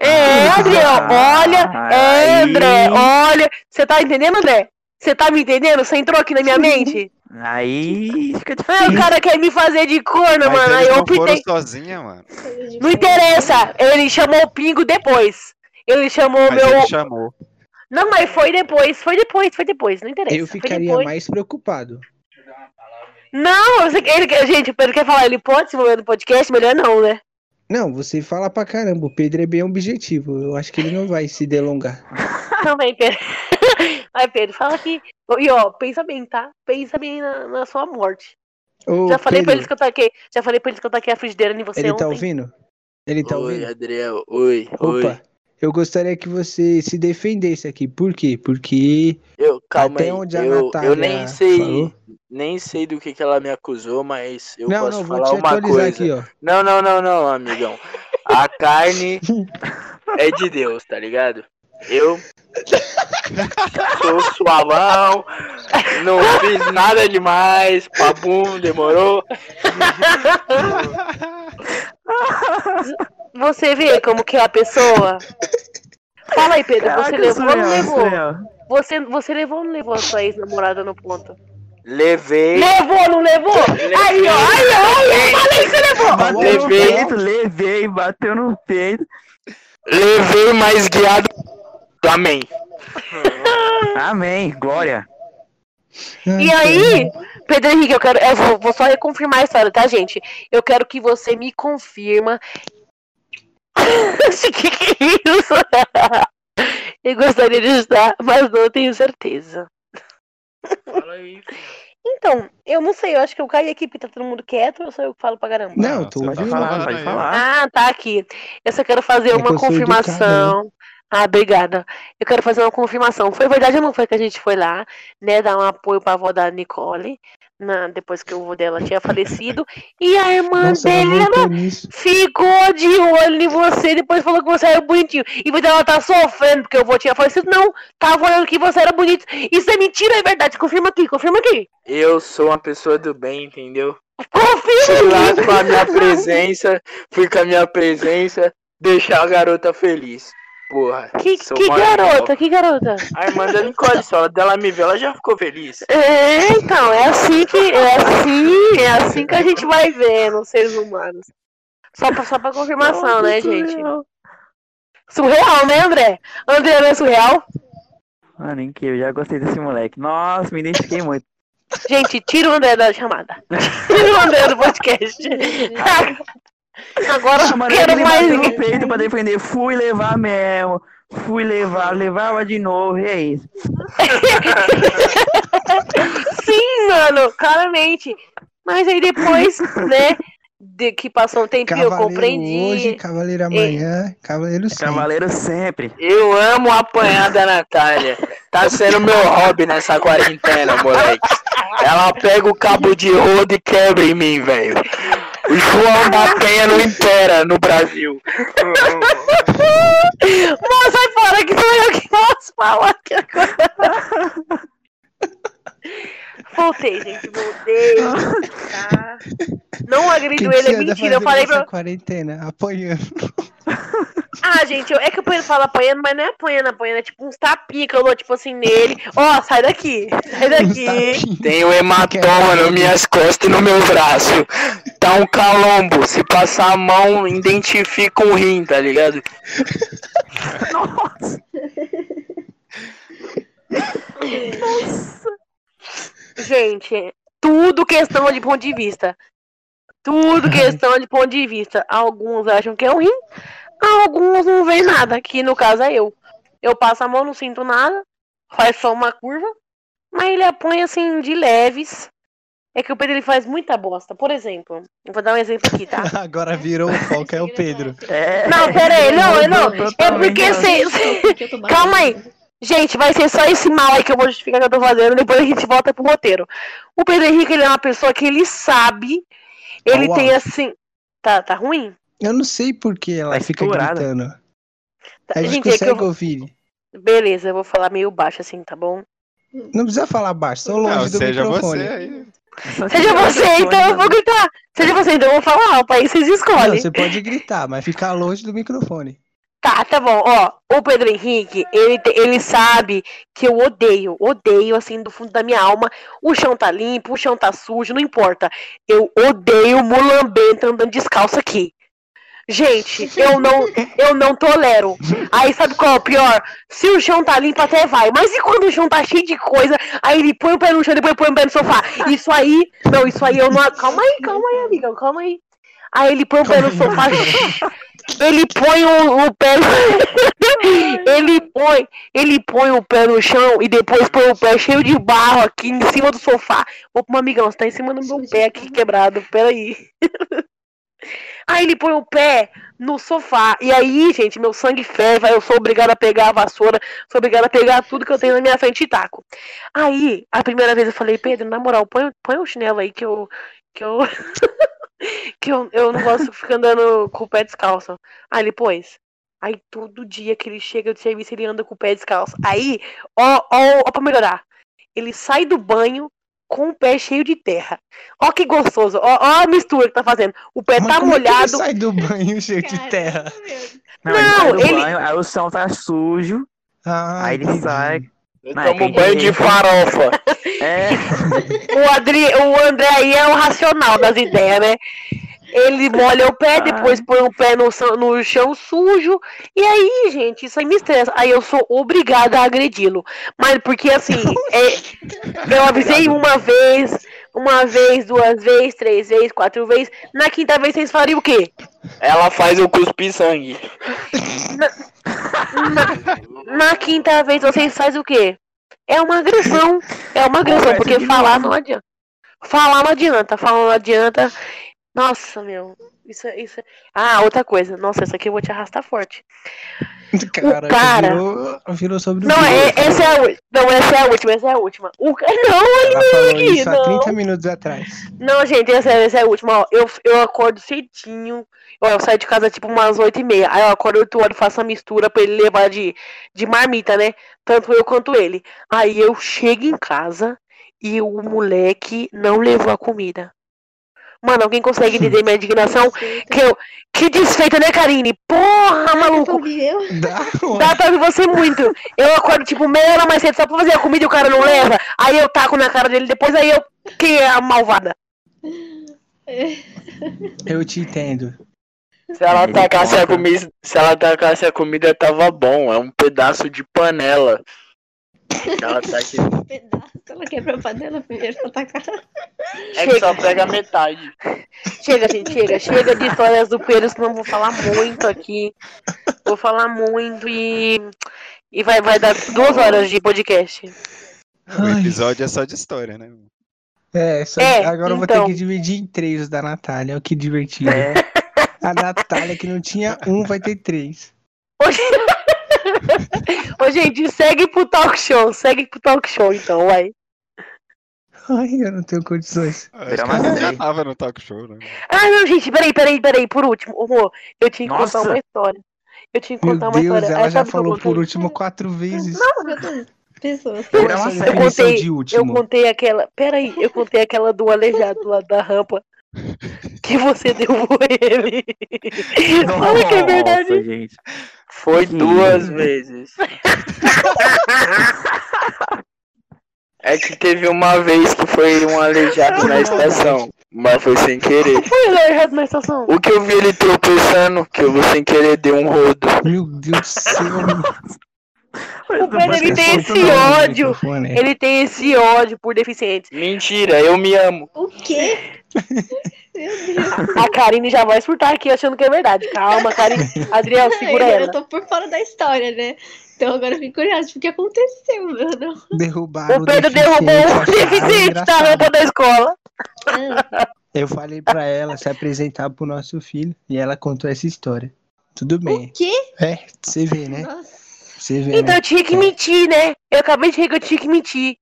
É, Adriel, olha, é. André, olha. Você tá entendendo, André? Você tá me entendendo? Você entrou aqui na minha mente? Aí fica Ah, difícil. o cara quer me fazer de corno, Mas mano. Aí eu optei. sozinha, mano. Não interessa. Ele chamou o Pingo depois. Ele chamou o meu. ele chamou. Não, mas foi depois, foi depois, foi depois. Não interessa. Eu ficaria mais preocupado. Não, ele, gente, o Pedro quer falar, ele pode se envolver no podcast? Melhor não, né? Não, você fala pra caramba. O Pedro é bem objetivo. Eu acho que ele não vai se delongar. Não, vem, Pedro. Vai, Pedro, fala aqui. E ó, pensa bem, tá? Pensa bem na, na sua morte. Ô, já falei pra Pedro, eles que eu taquei. Já falei pra eles que eu taquei a frigideira em você ele ontem. tá ouvindo? Ele tá oi, ouvindo? Adriel. Oi, oi. Eu gostaria que você se defendesse aqui. Por quê? Porque Eu, calma até aí. onde a Eu, Natália eu nem sei, falou- nem sei do que, que ela me acusou, mas eu não, posso não, vou falar te uma coisa. aqui, ó. Não, não, não, não, amigão. A carne é de Deus, tá ligado? Eu sou suavão, não fiz nada demais, papum, demorou. Você vê como que é a pessoa? Fala aí, Pedro, você Caraca, levou ou não levou? Você, você levou ou não levou a sua ex-namorada no ponto? Levei, Levou ou não levou? Aí, ó, aí, ó, aí, ó, falei que você levou! Bateu no Levei. peito, levei, bateu no peito. levei mais guiado. Amém. Amém, glória. E aí, Pedro Henrique, eu quero. Eu vou, vou só reconfirmar a história, tá, gente? Eu quero que você me confirma. que que é isso? eu gostaria de estar, mas não tenho certeza. Fala aí. Então, eu não sei, eu acho que eu caí aqui porque tá todo mundo quieto ou sou eu que falo pra caramba? Não, tô você tá falar, pode falar. Ah, tá aqui. Eu só quero fazer É uma que eu confirmação. Ah, obrigada. Eu quero fazer uma confirmação. Foi verdade ou não foi que a gente foi lá, né, dar um apoio pra avó da Nicole, na, depois que o avô dela tinha falecido, e a irmã Nossa, ela dele, ela voltou nisso. ficou de olho em você e depois falou que você era bonitinho. E depois ela tá sofrendo porque o avô tinha falecido. Não, tava falando que você era bonito. Isso é mentira, é verdade. Confirma aqui, confirma aqui. Eu sou uma pessoa do bem, entendeu? Fui Confirma lá aqui. com a minha presença, fui com a minha presença, deixar a garota feliz. Porra. Que, sou que garota, que garota? A irmã da Nicole, se ela dela me ver, ela já ficou feliz. É, então, é assim que é assim, é assim que a gente vai vendo seres humanos. Só pra, só pra confirmação, né, gente? Surreal, né, André? André não é surreal? Mano, incrível, já gostei desse moleque. Nossa, me identifiquei muito. Gente, tira o André da chamada. Tira o André do podcast. Agora eu Chamando quero mais ninguém. peito pra defender. Fui levar mesmo. Fui levar, levava de novo, e é isso. Sim, mano, claramente. Mas aí depois, né, de que passou um tempinho, eu Cavaleiro compreendi. hoje, cavaleiro amanhã, cavaleiro sempre. Cavaleiro sempre. Eu amo apanhar da Natália. Tá sendo meu hobby nessa quarentena, moleque. Ela pega o cabo de rodo e quebra em mim, velho. O João da Penha não impera no Brasil. Moça, sai fora que sou eu que posso falar aqui agora. Voltei, gente, voltei. Tá? Não O agrediu que, que ele, é mentira. Eu falei pra. quarentena? Apanhando. Ah, gente, eu- é que o Pedro fala apanhando, mas não é apanhando, apanhando, é tipo uns tapinhos que eu dou, tipo assim, nele. Ó, sai daqui, sai daqui. Tapinha. Tenho hematoma nas minhas costas e no meu braço. Tá um calombo. Se passar a mão, identifica um rim, tá ligado? Nossa. Gente, tudo questão de ponto de vista. Tudo questão de ponto de vista. Alguns acham que é um rim, alguns não veem nada, que no caso é eu. Eu passo a mão, não sinto nada, faz só uma curva, mas ele apanha assim de leves. É que o Pedro ele faz muita bosta. Por exemplo, eu vou dar um exemplo aqui, tá? Agora virou o foco, é o Pedro. É. Não, pera aí, não, não. É porque você. Calma aí. Gente, vai ser só esse mal aí que eu vou justificar que eu tô fazendo, depois a gente volta pro roteiro. O Pedro Henrique, ele é uma pessoa que ele sabe, ele Tá tem uau. assim. Tá, tá ruim? Eu não sei por que ela Tá fica estourada. gritando. Tá, A gente gente, é que consegue eu... ouvir. Beleza, eu vou falar meio baixo assim, tá bom? Não precisa falar baixo, só longe Não, do seja microfone. você aí. Seja você, então eu vou gritar. Seja você, então eu vou falar alto, aí vocês Não, escolhem. você pode gritar, mas ficar longe do microfone. Tá, tá bom. Ó, o Pedro Henrique, ele, ele sabe que eu odeio, odeio, assim, do fundo da minha alma. O chão tá limpo, o chão tá sujo, não importa. Eu odeio mulambenta andando descalço aqui. Gente, eu não, eu não tolero. Aí sabe qual é o pior? Se o chão tá limpo, até vai. Mas e quando o chão tá cheio de coisa? Aí ele põe o pé no chão, depois põe o pé no sofá. Isso aí, não, isso aí eu não. Calma aí, calma aí, amiga, calma aí. Aí ele põe o pé no sofá. Ele põe o, o pé. ele põe, ele põe o pé no chão e depois põe o pé cheio de barro aqui em cima do sofá. Ô, amigão, você tá em cima do meu pé aqui quebrado. Peraí. Aí ele põe o pé no sofá. E aí, gente, meu sangue ferve. Aí eu sou obrigada a pegar a vassoura. Sou obrigada a pegar tudo que eu tenho na minha frente e taco. Aí, a primeira vez eu falei, Pedro, na moral, põe, põe o chinelo aí que eu. Que eu. Que eu, eu não gosto de ficar andando com o pé descalço. Aí ele pôs. Aí todo dia que ele chega do serviço, ele anda com o pé descalço. Aí, ó, ó, ó pra melhorar. Ele sai do banho com o pé cheio de terra. Ó que gostoso. Ó, ó a mistura que tá fazendo. O pé Mas tá como é que ele molhado. sai do banho cheio de Caramba, terra. meu. Não, ele Não, sai do ele- banho, aí o chão tá sujo, Ah, aí ele sai. Eu Não, é tomo banho de farofa. É, O, Adri, o André aí é o racional das ideias, né? Ele molha o pé, Ah. depois põe o pé no, chão- no chão sujo. E aí, gente, isso aí me estressa. Aí eu sou obrigada a agredi-lo. Mas porque assim, é, eu avisei uma vez, uma vez, duas vezes, três vezes, quatro vezes. Na quinta vez vocês fariam o quê? Ela faz eu cuspir sangue. Na, na quinta vez vocês fazem o quê? É uma agressão. É uma agressão, porque falar não adianta. Falar não adianta, falar não adianta. Nossa, meu. Isso, é- isso. é- Ah, outra coisa. Nossa, essa aqui eu vou te arrastar forte. Cara, cara- virou, virou sobre o Não, é, essa é a. Não, essa é a última, essa é a última. O... ca- Não, ele Ela falou aqui, isso há não. 30 minutos atrás. Não, gente, essa, é- essa é a última. Ó, eu, eu acordo cedinho. Ó, eu saio de casa tipo umas 8 e meia. Aí eu acordo 8 horas, faço a mistura pra ele levar de, de marmita, né? Tanto eu quanto ele. Aí eu chego em casa e o moleque não levou a comida. Mano, alguém consegue entender minha indignação? Que, eu, que desfeita, né, Karine? Porra, maluco! Dá, Dá pra ver você muito. Eu acordo tipo meia hora mais cedo só pra fazer a comida e o cara não leva. Aí eu taco na cara dele depois, aí eu. Quem é a malvada? eu te entendo. Se ela tacasse a comida, se ela tacasse a comida, tava bom. É um pedaço de panela. Ela tá aqui. Pedaço. Ela quebrou a panela primeiro pra tacar. É que só pega metade. Chega, gente, chega. Chega de histórias do Pedro, senão eu vou falar muito aqui. Vou falar muito e. E vai, vai dar duas horas de podcast. O episódio é só de história, né? É, só- É, agora eu vou ter então. que dividir em três os da Natália. Olha que divertido. é. A Natália, que não tinha um, vai ter três. Hoje... Ô, gente, segue pro talk show. Segue pro talk show, então, vai. Ai, eu não tenho condições. Acho que uma ela já tava no talk show, né? Ah, não, gente, peraí, peraí, peraí. Por último, amor, eu tinha que contar Nossa. uma história. Eu tinha que Meu contar uma Deus, história. ela Aí, já eu falou por último quatro vezes. Meu Deus. Pessoas. É série. Eu definição contei, de eu último? contei aquela. Peraí, eu contei aquela do aleijado lá da rampa. Que você derrubou ele. Fala que é verdade. Nossa, gente. Foi Que duas isso. vezes. É que teve uma vez que foi um aleijado na estação, mas foi sem querer. Foi aleijado na estação. O que eu vi ele tropeçando, que eu vou sem querer dei um rodo. Meu Deus do céu. O Pedro, ele tem esse o ódio. Ele tem esse ódio por deficientes. Mentira, eu me amo. O quê? Meu Deus. A Karine já vai surtar aqui achando que é verdade. Calma, Karine. Adriel, segura eu, eu ela. tô por fora da história, né? Então agora eu fico curiosa o que aconteceu, meu não. Derrubaram O Pedro derrubou o deficiente da engraçado. rampa da escola. Ah, Eu falei pra ela se apresentar pro nosso filho e ela contou essa história. Tudo o bem. quê? É, você vê, né? Nossa. Você vê, Então né? eu tinha que mentir, né? Eu acabei de rir que eu tinha que mentir.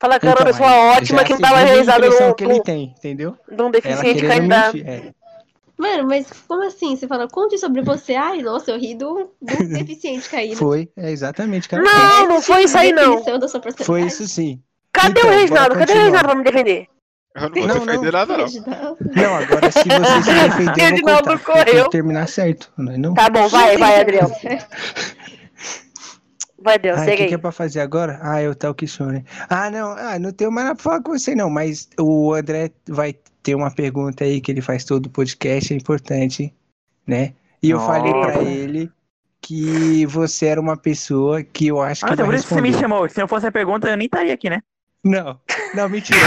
Falar que era uma pessoa ótima que é não tava a segunda realizada impressão num, que ele tem, entendeu? num Ela deficiente candidato. É. Mano, mas como assim? Você fala, conte sobre você. Ai, nossa, eu ri do, do deficiente caído. Foi, é exatamente, cara. Não, não foi isso aí, não. Foi isso sim. Cadê Então, o Reginaldo? Cadê o. Reginaldo pra me defender? Eu não vou Não, defender nada, não. Não, agora se você se defender, eu vou tem correu. que terminar certo, não é não? Tá bom, vai, vai, Adriel. Vai, Ah, o segue que, aí. que é pra fazer agora? Ah, eu tal que show, né? Ah, não, ah, não tenho mais nada pra falar com você, não. Mas o André vai ter uma pergunta aí que ele faz todo o podcast, é importante, né? E eu falei pra ele que você era uma pessoa que eu acho Ah, que então vai por isso que você me chamou. Se não fosse a pergunta, eu nem estaria aqui, né? Não, não, mentira.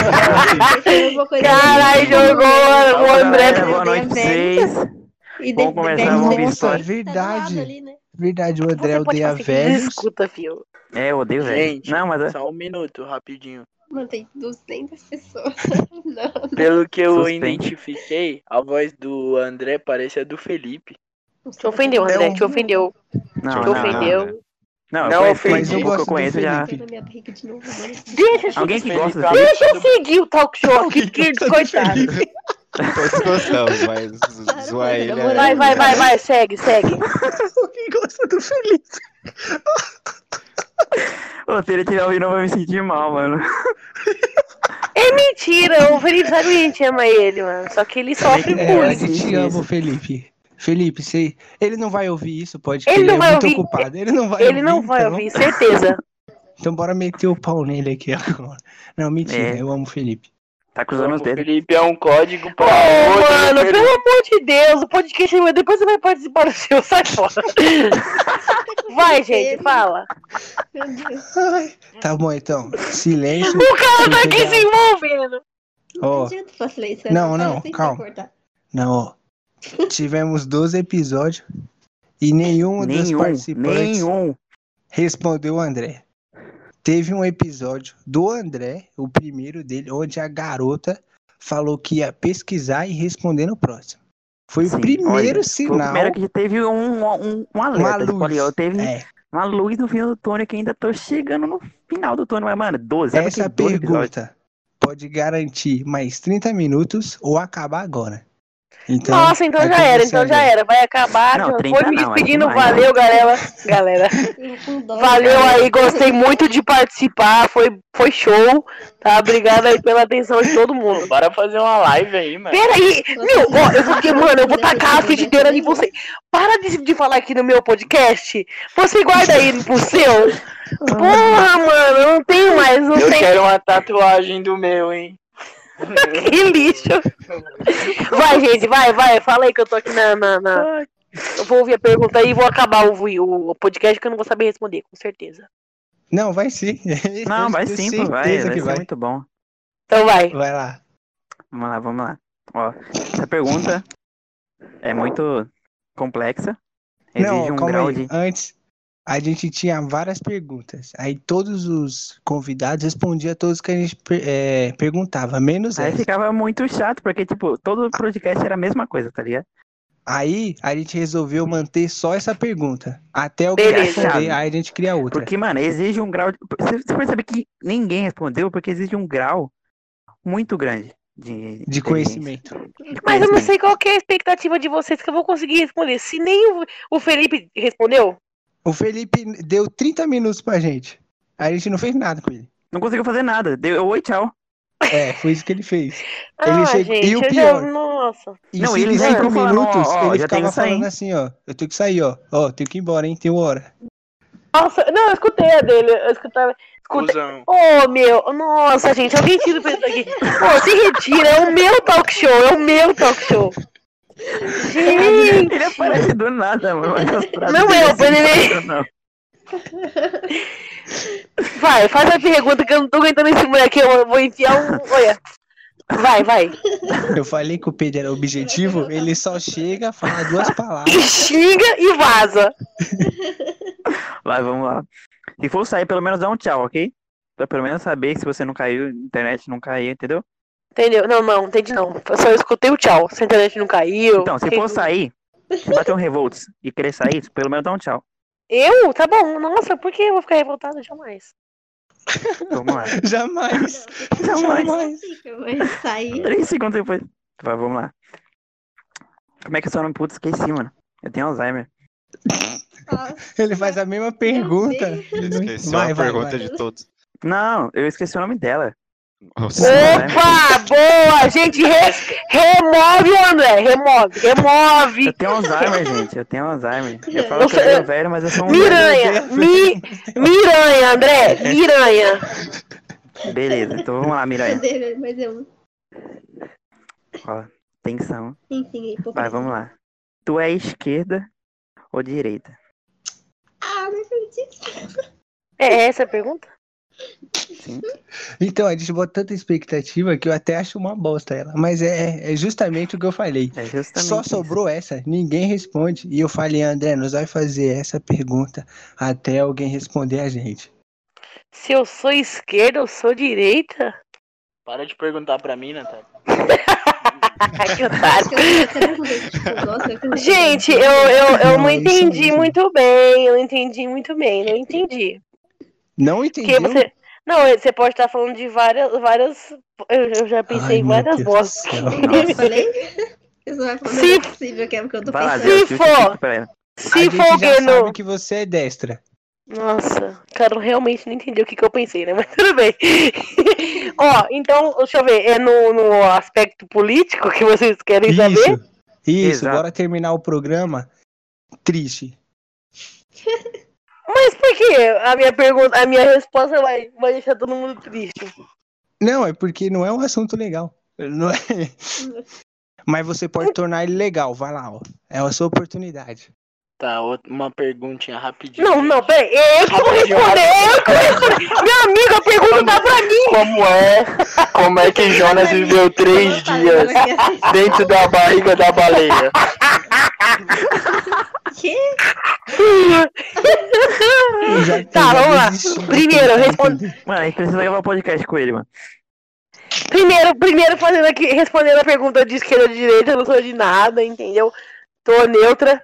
Uma Caralho, jogou o André. Boa noite pra vocês. E Vamos de- ouvir Nossa, história. Tá verdade. Verdade, o André odeia que velhos. escuta, fio. É, eu odeio, velho. Gente, Não, mas é- só um minuto, rapidinho. Mano, tem 200 pessoas. Não. Pelo que eu identifiquei, a voz do André parece a do Felipe. Te ofendeu, André, te ofendeu. não, Te não, ofendeu. não. Não, eu Não, conheço, Mas eu o que eu do conheço já. Deixa eu Alguém que gosta Alves Deixa eu seguir o talk show aqui, que coitado. Gostamos, mas zoar ele vai, vai, vai, segue, segue. Gosta do Felipe? Ô, se ele estiver ouvindo, eu vou me sentir mal, mano. É mentira, o Felipe sabe que a gente ama ele, mano. Só que ele sofre É, a muito. Sim, gente sim, ama isso. o Felipe. Felipe, você... ele não vai ouvir isso, pode Ele crer, não é vai muito ouvir. ocupado. Ele não vai Ele ouvir. não vai então- ouvir, certeza. Então bora meter o pau nele aqui agora. Não, mentira, É. eu amo o Felipe. Tá cruzando os O dedos. Felipe é um código pra outro. mano, Felipe. pelo amor de Deus, o podcast é meu, depois você vai participar do seu, sai fora. Vai, gente, fala. Meu Deus. Tá bom, então. Silêncio. O cara tá aqui se envolvendo. Isso. Não, não, se calma. não, ó. Tivemos 12 episódios e nenhum dos Nenhum, participantes nenhum. respondeu o André. Teve um episódio do André, o primeiro dele, onde a garota falou que ia pesquisar e responder no próximo. Foi Sim, o primeiro olha, Foi o sinal. primeiro que teve um, um, um alerta. Uma tipo, luz. teve É, uma luz no fim do túnel que ainda tô chegando no final do túnel. Mas, mano, 12. Sabe essa que 12 episódios? pergunta pode garantir mais 30 minutos ou acabar agora. Então, Nossa, então já era, então já era. Vai acabar. Não, já 30 foi me não, é despedindo. demais, Valeu, galera. Galera. Valeu aí, gostei muito de participar. Foi, foi show. Tá? Obrigado aí pela atenção de todo mundo. Bora fazer uma live aí, mano. Peraí, meu, ó, eu vou, mano, eu vou tacar a frigideira em você. Para de, de falar aqui no meu podcast. Você guarda aí pro seu. Porra, mano, eu não tenho mais, não Eu quero uma tatuagem do meu, hein? Que lixo. Vai, gente, vai, vai. Fala aí que eu tô aqui na. na, na- Eu vou ouvir a pergunta aí e vou acabar o, o, podcast que eu não vou saber responder, com certeza. Não, vai sim. Não, vai sim, pô, vai. certeza Vai vai. muito bom. Então vai. Vai lá. Vamos lá, vamos lá. Ó, essa pergunta é muito complexa. Exige Não, um calma grau aí. de. Antes, a gente tinha várias perguntas. Aí todos os convidados respondiam a todos que a gente é, perguntava, menos Aí essa. ficava muito chato, porque, tipo, todo podcast era a mesma coisa, tá ligado? Aí a gente resolveu manter só essa pergunta. Até alguém Beleza. responder, aí a gente cria outra. Porque, mano, exige um grau. De... Você percebe que ninguém respondeu porque exige um grau muito grande de, De conhecimento. de Mas eu não sei qual que é a expectativa de vocês que eu vou conseguir responder. Se nem o, o Felipe respondeu, O Felipe deu 30 minutos pra gente. Aí a gente não fez nada com ele. Não conseguiu fazer nada. Deu oi, tchau. É, foi isso que ele fez. Ele ah, chegou- gente, e o pior? já. Nossa. E Não, ele cinco minutos, ó, ó, ele ficava falando assim, ó. Eu tenho que sair, ó. Ó, tenho que ir embora, hein? Tem hora. Nossa, não, eu escutei a dele. Eu escutava. Escutei. Ô, meu, nossa, gente, alguém tira o isso aqui. Pô, se retira, é o meu talk show, é o meu talk show. Gente, Ele aparece do nada, mano. Não é, o assim, Benedito. vai, faz a pergunta que eu não tô aguentando esse moleque, eu vou enfiar um. Olha. Vai, vai. Eu falei que o Pedro era objetivo, ele só chega, fala duas E palavras. xinga e vaza. Vai, vamos lá. Se for sair, pelo menos dá um tchau, ok? Pra pelo menos saber se você não caiu, a internet não caiu, entendeu? Entendeu? Não, não, entendi não. Eu só escutei o tchau. Se a internet não caiu. Então, se for sair, se bater um revolts e querer sair, pelo menos dá um tchau. Eu? Tá bom. Nossa, por que eu vou ficar revoltada? Jamais. Vamos lá. Jamais. Jamais. Jamais. Mas sair. Três segundos depois. Vai, vamos lá. Como é que é seu nome? Putz, esqueci, mano. Eu tenho Alzheimer. Ele faz a mesma pergunta. Esqueci vai, uma vai, pergunta vai. de todos. Não, eu esqueci o nome dela. Nossa, né? Opa, boa! Gente, re- remove, André. Remove, remove. Eu tenho Alzheimer, gente. Eu tenho Alzheimer. Eu falo Eu que eu sou- sou velho, mas eu sou um. Miranha, mi, miranha, André, miranha. Beleza, então vamos lá, Miranha. Um. Ó, Atenção. Enfim. Vai, vamos lá. Tu é esquerda ou direita? Ah, não acredito. É essa a pergunta? Então, a gente bota tanta expectativa que eu até acho uma bosta ela. Mas é, é justamente o que eu falei. É Só isso. sobrou essa, ninguém responde. E eu falei, André, nós vai fazer essa pergunta até alguém responder a gente. Se eu sou esquerda, eu sou direita? Para de perguntar pra mim, Natália. Gente, eu, eu, eu não entendi muito bem. Eu entendi muito bem. Não entendi. Não entendeu? você. Não, você pode estar falando de várias. várias eu, eu já pensei Ai, em várias vozes. Eu falei? Só vai falar, não Se- é possível que é porque eu tô Vai pensando. Se for- Se gente for já alguém no. sabe que você é destra. Nossa, cara, eu realmente não entendi o que, que eu pensei, né? Mas tudo bem. Ó, então, deixa eu ver, é no, no aspecto político que vocês querem saber? Isso, isso. Exato. Bora terminar o programa triste. Mas por que a minha pergunta, a minha resposta vai, vai deixar todo mundo triste? Não, é porque não é um assunto legal. Não é... Mas você pode tornar ele legal, vai lá, ó. É a sua oportunidade. Tá, outra- uma perguntinha rapidinho. Não, não, peraí, eu que vou responder, eu que vou responder. Meu amigo, a pergunta tá pra mim. Como é? Como é que Jonas viveu três dias dentro da barriga da baleia? Que? Tá, vamos lá. Primeiro, responde-. Mano, a gente precisa gravar um podcast com ele, mano. Primeiro, primeiro fazendo aqui, respondendo a pergunta de esquerda ou de direita, eu não sou de nada, entendeu? Tô neutra,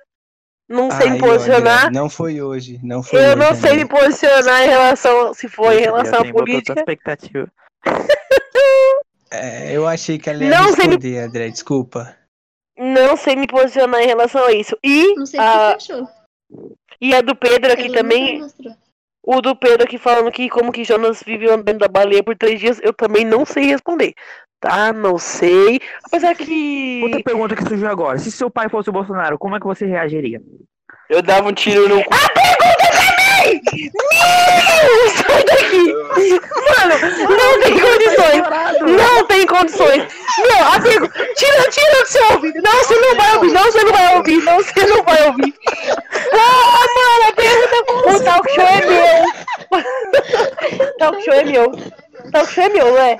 não sei me Aí, posicionar. olha, não foi hoje, não foi Eu hoje, não sei me amigo. posicionar em relação, se for em relação à política. expectativa. É, eu achei que ela ia Não sei me- responder, André, desculpa. Não sei me posicionar em relação a isso. E Não sei o a, que achou. e a do Pedro aqui Ela também, o do Pedro aqui falando que como que Jonas viveu dentro da baleia por três dias, eu também não sei responder. Tá? Não sei. Apesar que. Outra pergunta que surgiu agora. Se seu pai fosse o Bolsonaro, como é que você reagiria? Eu dava um tiro no cu. Não, sai daqui! Mano, não tem condições! Não tem condições! Meu, a pergunta. Tira, tira do seu ouvido! Não, você não vai ouvir! Não, você não vai ouvir! Não, você não vai ouvir! Porra, mano, a pergunta. O talk show é meu! talk show é meu! Talk show é meu, né?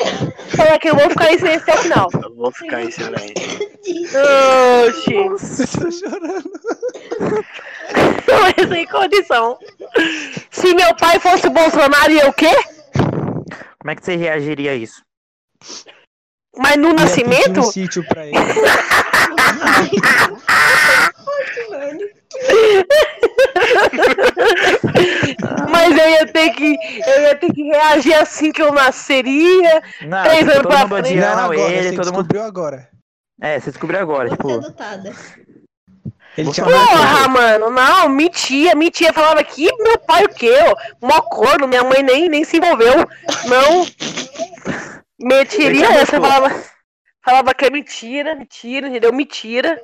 Fala que eu vou ficar em silêncio até o final. Eu vou ficar em silêncio. Oxi! Eu tô chorando. Não é sem condição. Se meu pai fosse o Bolsonaro, ia o quê? Como é que você reagiria a isso? Mas no nascimento? um sítio pra ele. Mas eu ia ter que. Eu ia ter que reagir assim que eu nasceria. Não, Três tipo, anos todo pra mundo frente. Não, odiando agora, ele, você todo mundo. descobriu agora. É, você descobriu agora, Vou tipo. adotada. Ele tinha Porra, mano, não, mentia, mentia. Falava que meu pai o quê? ó? Mó corno, minha mãe nem, nem se envolveu. Não. Mentiria essa, falava, falava que é mentira, mentira, entendeu? Mentira.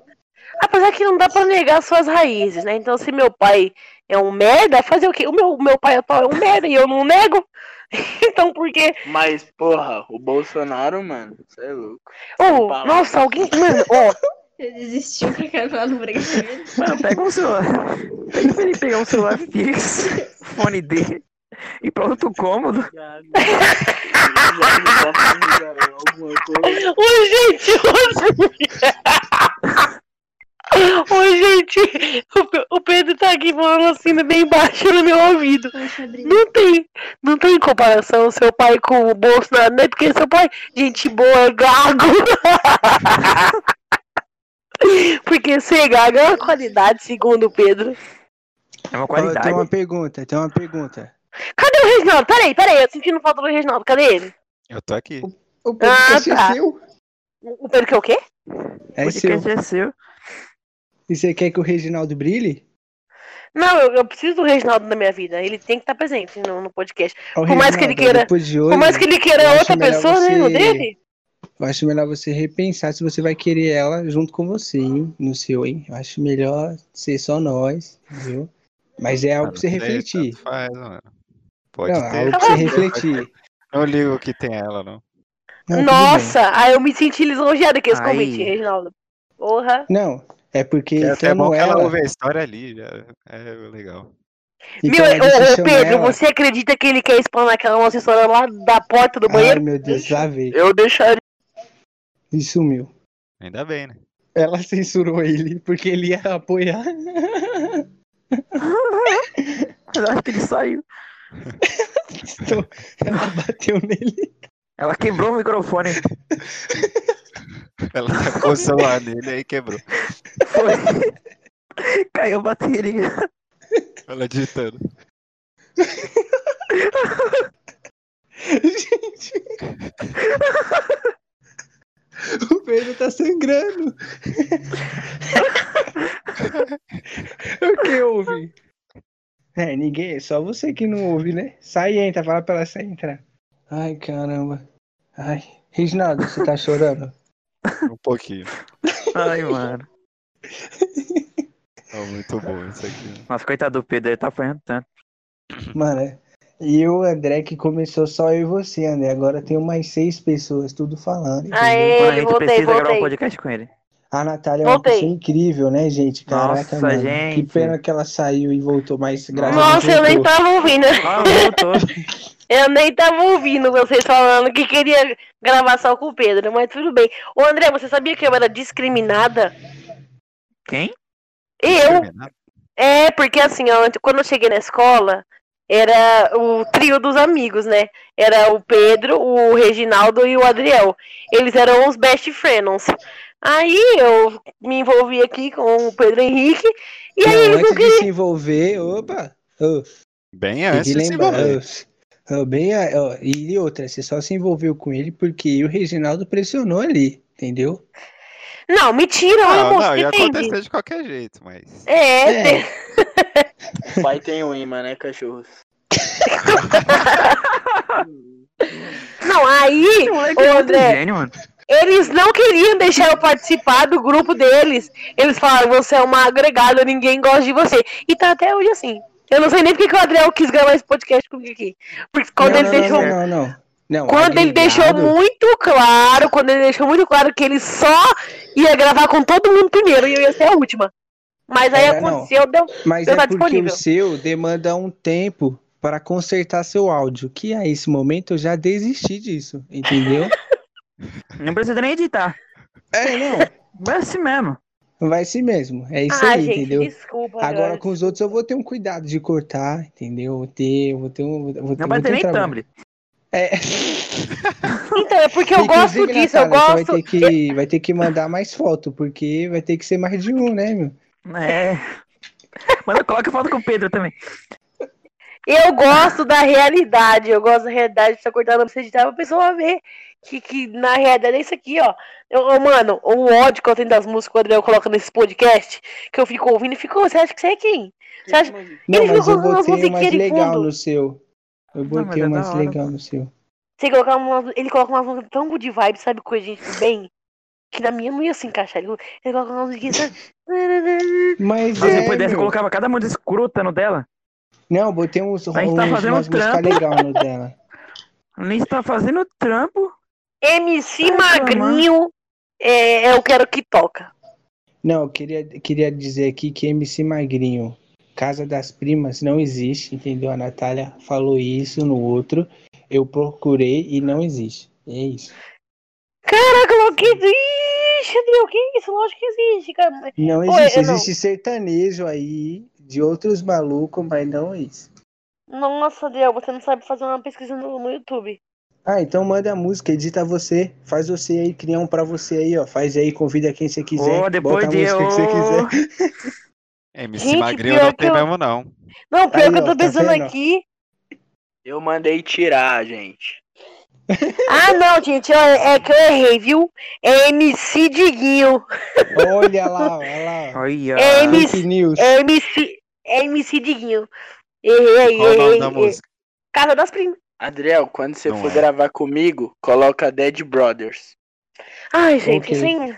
Apesar que não dá pra negar suas raízes, né? Então, se meu pai é um merda, fazer o quê? O meu, meu pai atual é um merda e eu não nego. Então, por quê? Mas, porra, o Bolsonaro, mano, você é louco. Oh, nossa, alguém. Mano, ó. Ele desistiu pra caramba no bregueiro. Mano, pega um celular. Pede pra ele pegar um celular fixo, fone dele, e pra outro cômodo. Oi, gente, hoje. Oi, gente. O Pe- O Pedro tá aqui falando assim bem baixo no meu ouvido. Não tem, não tem comparação seu pai com o Bolsonaro, né? Porque seu pai, gente boa, é gago. Porque ser gago é uma qualidade, segundo o Pedro. É uma qualidade. Tem uma pergunta, tem uma pergunta. Cadê o Reginaldo? Peraí, peraí, eu sentindo falta do Reginaldo. Cadê ele? Eu tô aqui. O podcast é tá. seu? O Pedro quer o quê? É O seu. podcast é seu. E você quer que o Reginaldo brilhe? Não, eu, eu preciso do Reginaldo na minha vida. Ele tem que estar presente no, no podcast. Ô, Por mais que ele queira- de Por hoje, mais que ele queira outra pessoa, né, no você- dele. eu acho melhor você repensar se você vai querer ela junto com você, hein? No seu, hein? Eu acho melhor ser só nós, entendeu? Mas é algo Ah, pra você refletir. Faz, mano. Pode Não, ter. algo pra você refletir. Não ligo que tem ela, não. Não, Nossa, aí eu me senti lisonjeada com esse Aí. convite, Reginaldo. Porra. Não, é porque É até bom estando que ela ela. ouve a história ali, já é legal. então Meu, ô, ô, Pedro, ela- você acredita que ele quer explanar aquela nossa história lá da porta do Ai, banheiro? meu Deus, lá veio. Eu deixaria. E sumiu. Ainda bem, né? Ela censurou ele porque ele ia apoiar. Eu acho que ele saiu. Então, ela bateu nele. Ela quebrou o microfone. Ela tacou o celular nele aí quebrou. Foi. Caiu a bateria. Ela digitando. Gente. O Pedro tá sangrando. o que houve? É, ninguém, só você que não ouve, né? Sai e entra, fala pra ela sair entrar. Ai, caramba. Ai, Reginaldo, você tá chorando? Um pouquinho. Ai, mano. Ó, muito bom isso aqui. Nossa, coitado do Pedro, ele tá apanhando tanto. Mano, é. e o André que começou só eu e você, André. Agora tem mais seis pessoas, tudo falando. Aê, Mano, a gente voltei, precisa gravar um voltei. podcast com ele. A Natália é uma pessoa incrível, né, gente? Caraca, Nossa, mano. gente. Que pena que ela saiu e voltou, mas graças Nossa, eu nem tava ouvindo. Ah. Eu nem tava ouvindo vocês falando que queria gravar só com o Pedro, mas tudo bem. Ô André, você sabia que eu era discriminada? Quem? Eu? É, porque assim, ó, quando eu cheguei na escola, era o trio dos amigos, né? Era o Pedro, o Reginaldo e o Adriel. Eles eram os best friends. Aí eu me envolvi aqui com o Pedro Henrique, e aí Não, eles não queriam. se envolver, opa, ô, Bem antes de se lembrar. envolver. ô, bem, a- ó, e outra, você só se envolveu com ele porque o Reginaldo pressionou ali, entendeu? Não, mentira, Não, eu não, ia acontecer de qualquer jeito, mas. É, É. tem- O pai tem um imã, né, cachorros? não, aí, Moleque ô é muito André, gênio, mano. Eles não queriam deixar eu participar do grupo deles. Eles falaram, você é uma agregada, ninguém gosta de você. E tá até hoje assim. Eu não sei nem porque que o Adriel quis gravar esse podcast comigo aqui. Porque quando não, ele não, deixou. não, não, não. Não, Quando ele deixou agregado- muito claro, quando ele deixou muito claro que ele só ia gravar com todo mundo primeiro e eu ia ser a última. Mas aí não. aconteceu, deu. Mas Eu é tá porque disponível. o seu demanda um tempo para consertar seu áudio, que a esse momento eu já desisti disso, entendeu? Não precisa nem editar. é, não, Vai assim mesmo. vai assim mesmo, é isso ah, aí, gente, entendeu? desculpa. Agora cara. com os outros eu vou ter um cuidado de cortar, entendeu? Vou ter, vou ter um, vou ter, Não vai ter um nem trabalho. thumb. É, Então, é porque eu gosto disso, eu gosto. vai ter que, vai ter que mandar mais foto, porque vai ter que ser mais de um, né, meu? É. Mas coloca foto com o Pedro também. Eu gosto da realidade, eu gosto da realidade de estar cortando pra você editar pra pessoa ver que, que na realidade é isso aqui, ó. Eu, eu, mano, o ódio que eu tenho das músicas que o Adriel coloca nesse podcast, que eu fico ouvindo e fico, você acha que você é quem? Você acha... Não, Ele mas ficou eu com umas botei umas legal fundo. no seu. Eu botei é umas hora. legal no seu. Você colocar uma, ele coloca uma música tão good vibe, sabe, coisa de gente bem, que na minha não ia se encaixar. Ele, ele coloca uma musiquinha, sabe? Mas é, pudesse, meu. colocava cada música escruta no dela. Não, eu botei uns, uns, A gente tá fazendo umas um músicas trampo. legais no dela. Nem está fazendo trampo. MC Ai, Magrinho, é, eu quero que toca. Não, eu queria, queria dizer aqui que MC Magrinho, Casa das Primas, não existe, entendeu? A Natália falou isso no outro. Eu procurei e não existe. É isso. Caraca, não, que Ixi, Adriel, que isso? Lógico que existe, cara. Não Oi, existe. eu não- Existe sertanejo aí de outros malucos, mas não isso. Nossa, Adriel, você não sabe fazer uma pesquisa no, no YouTube. Ah, então manda a música, edita você, faz você aí, cria um pra você aí, ó. Faz aí, convida quem você quiser. Ô, depois bota a de música que você eu- quiser. MC Gente, não tem eu- mesmo, não. Não, pior Aí, que eu ó, tô tá pensando vendo? aqui. Eu mandei tirar, gente. Ah, não, gente, ó, é que eu errei, viu? É MC Diguinho. Olha lá, olha lá. Olha. É, Fake news. É MC, é MC Diguinho. Errei, Qual o nome errei, da errei. música? Casa das Primas. Adriel, quando você Não for é. gravar comigo, coloca Dead Brothers. Ai, gente, Ok. sim.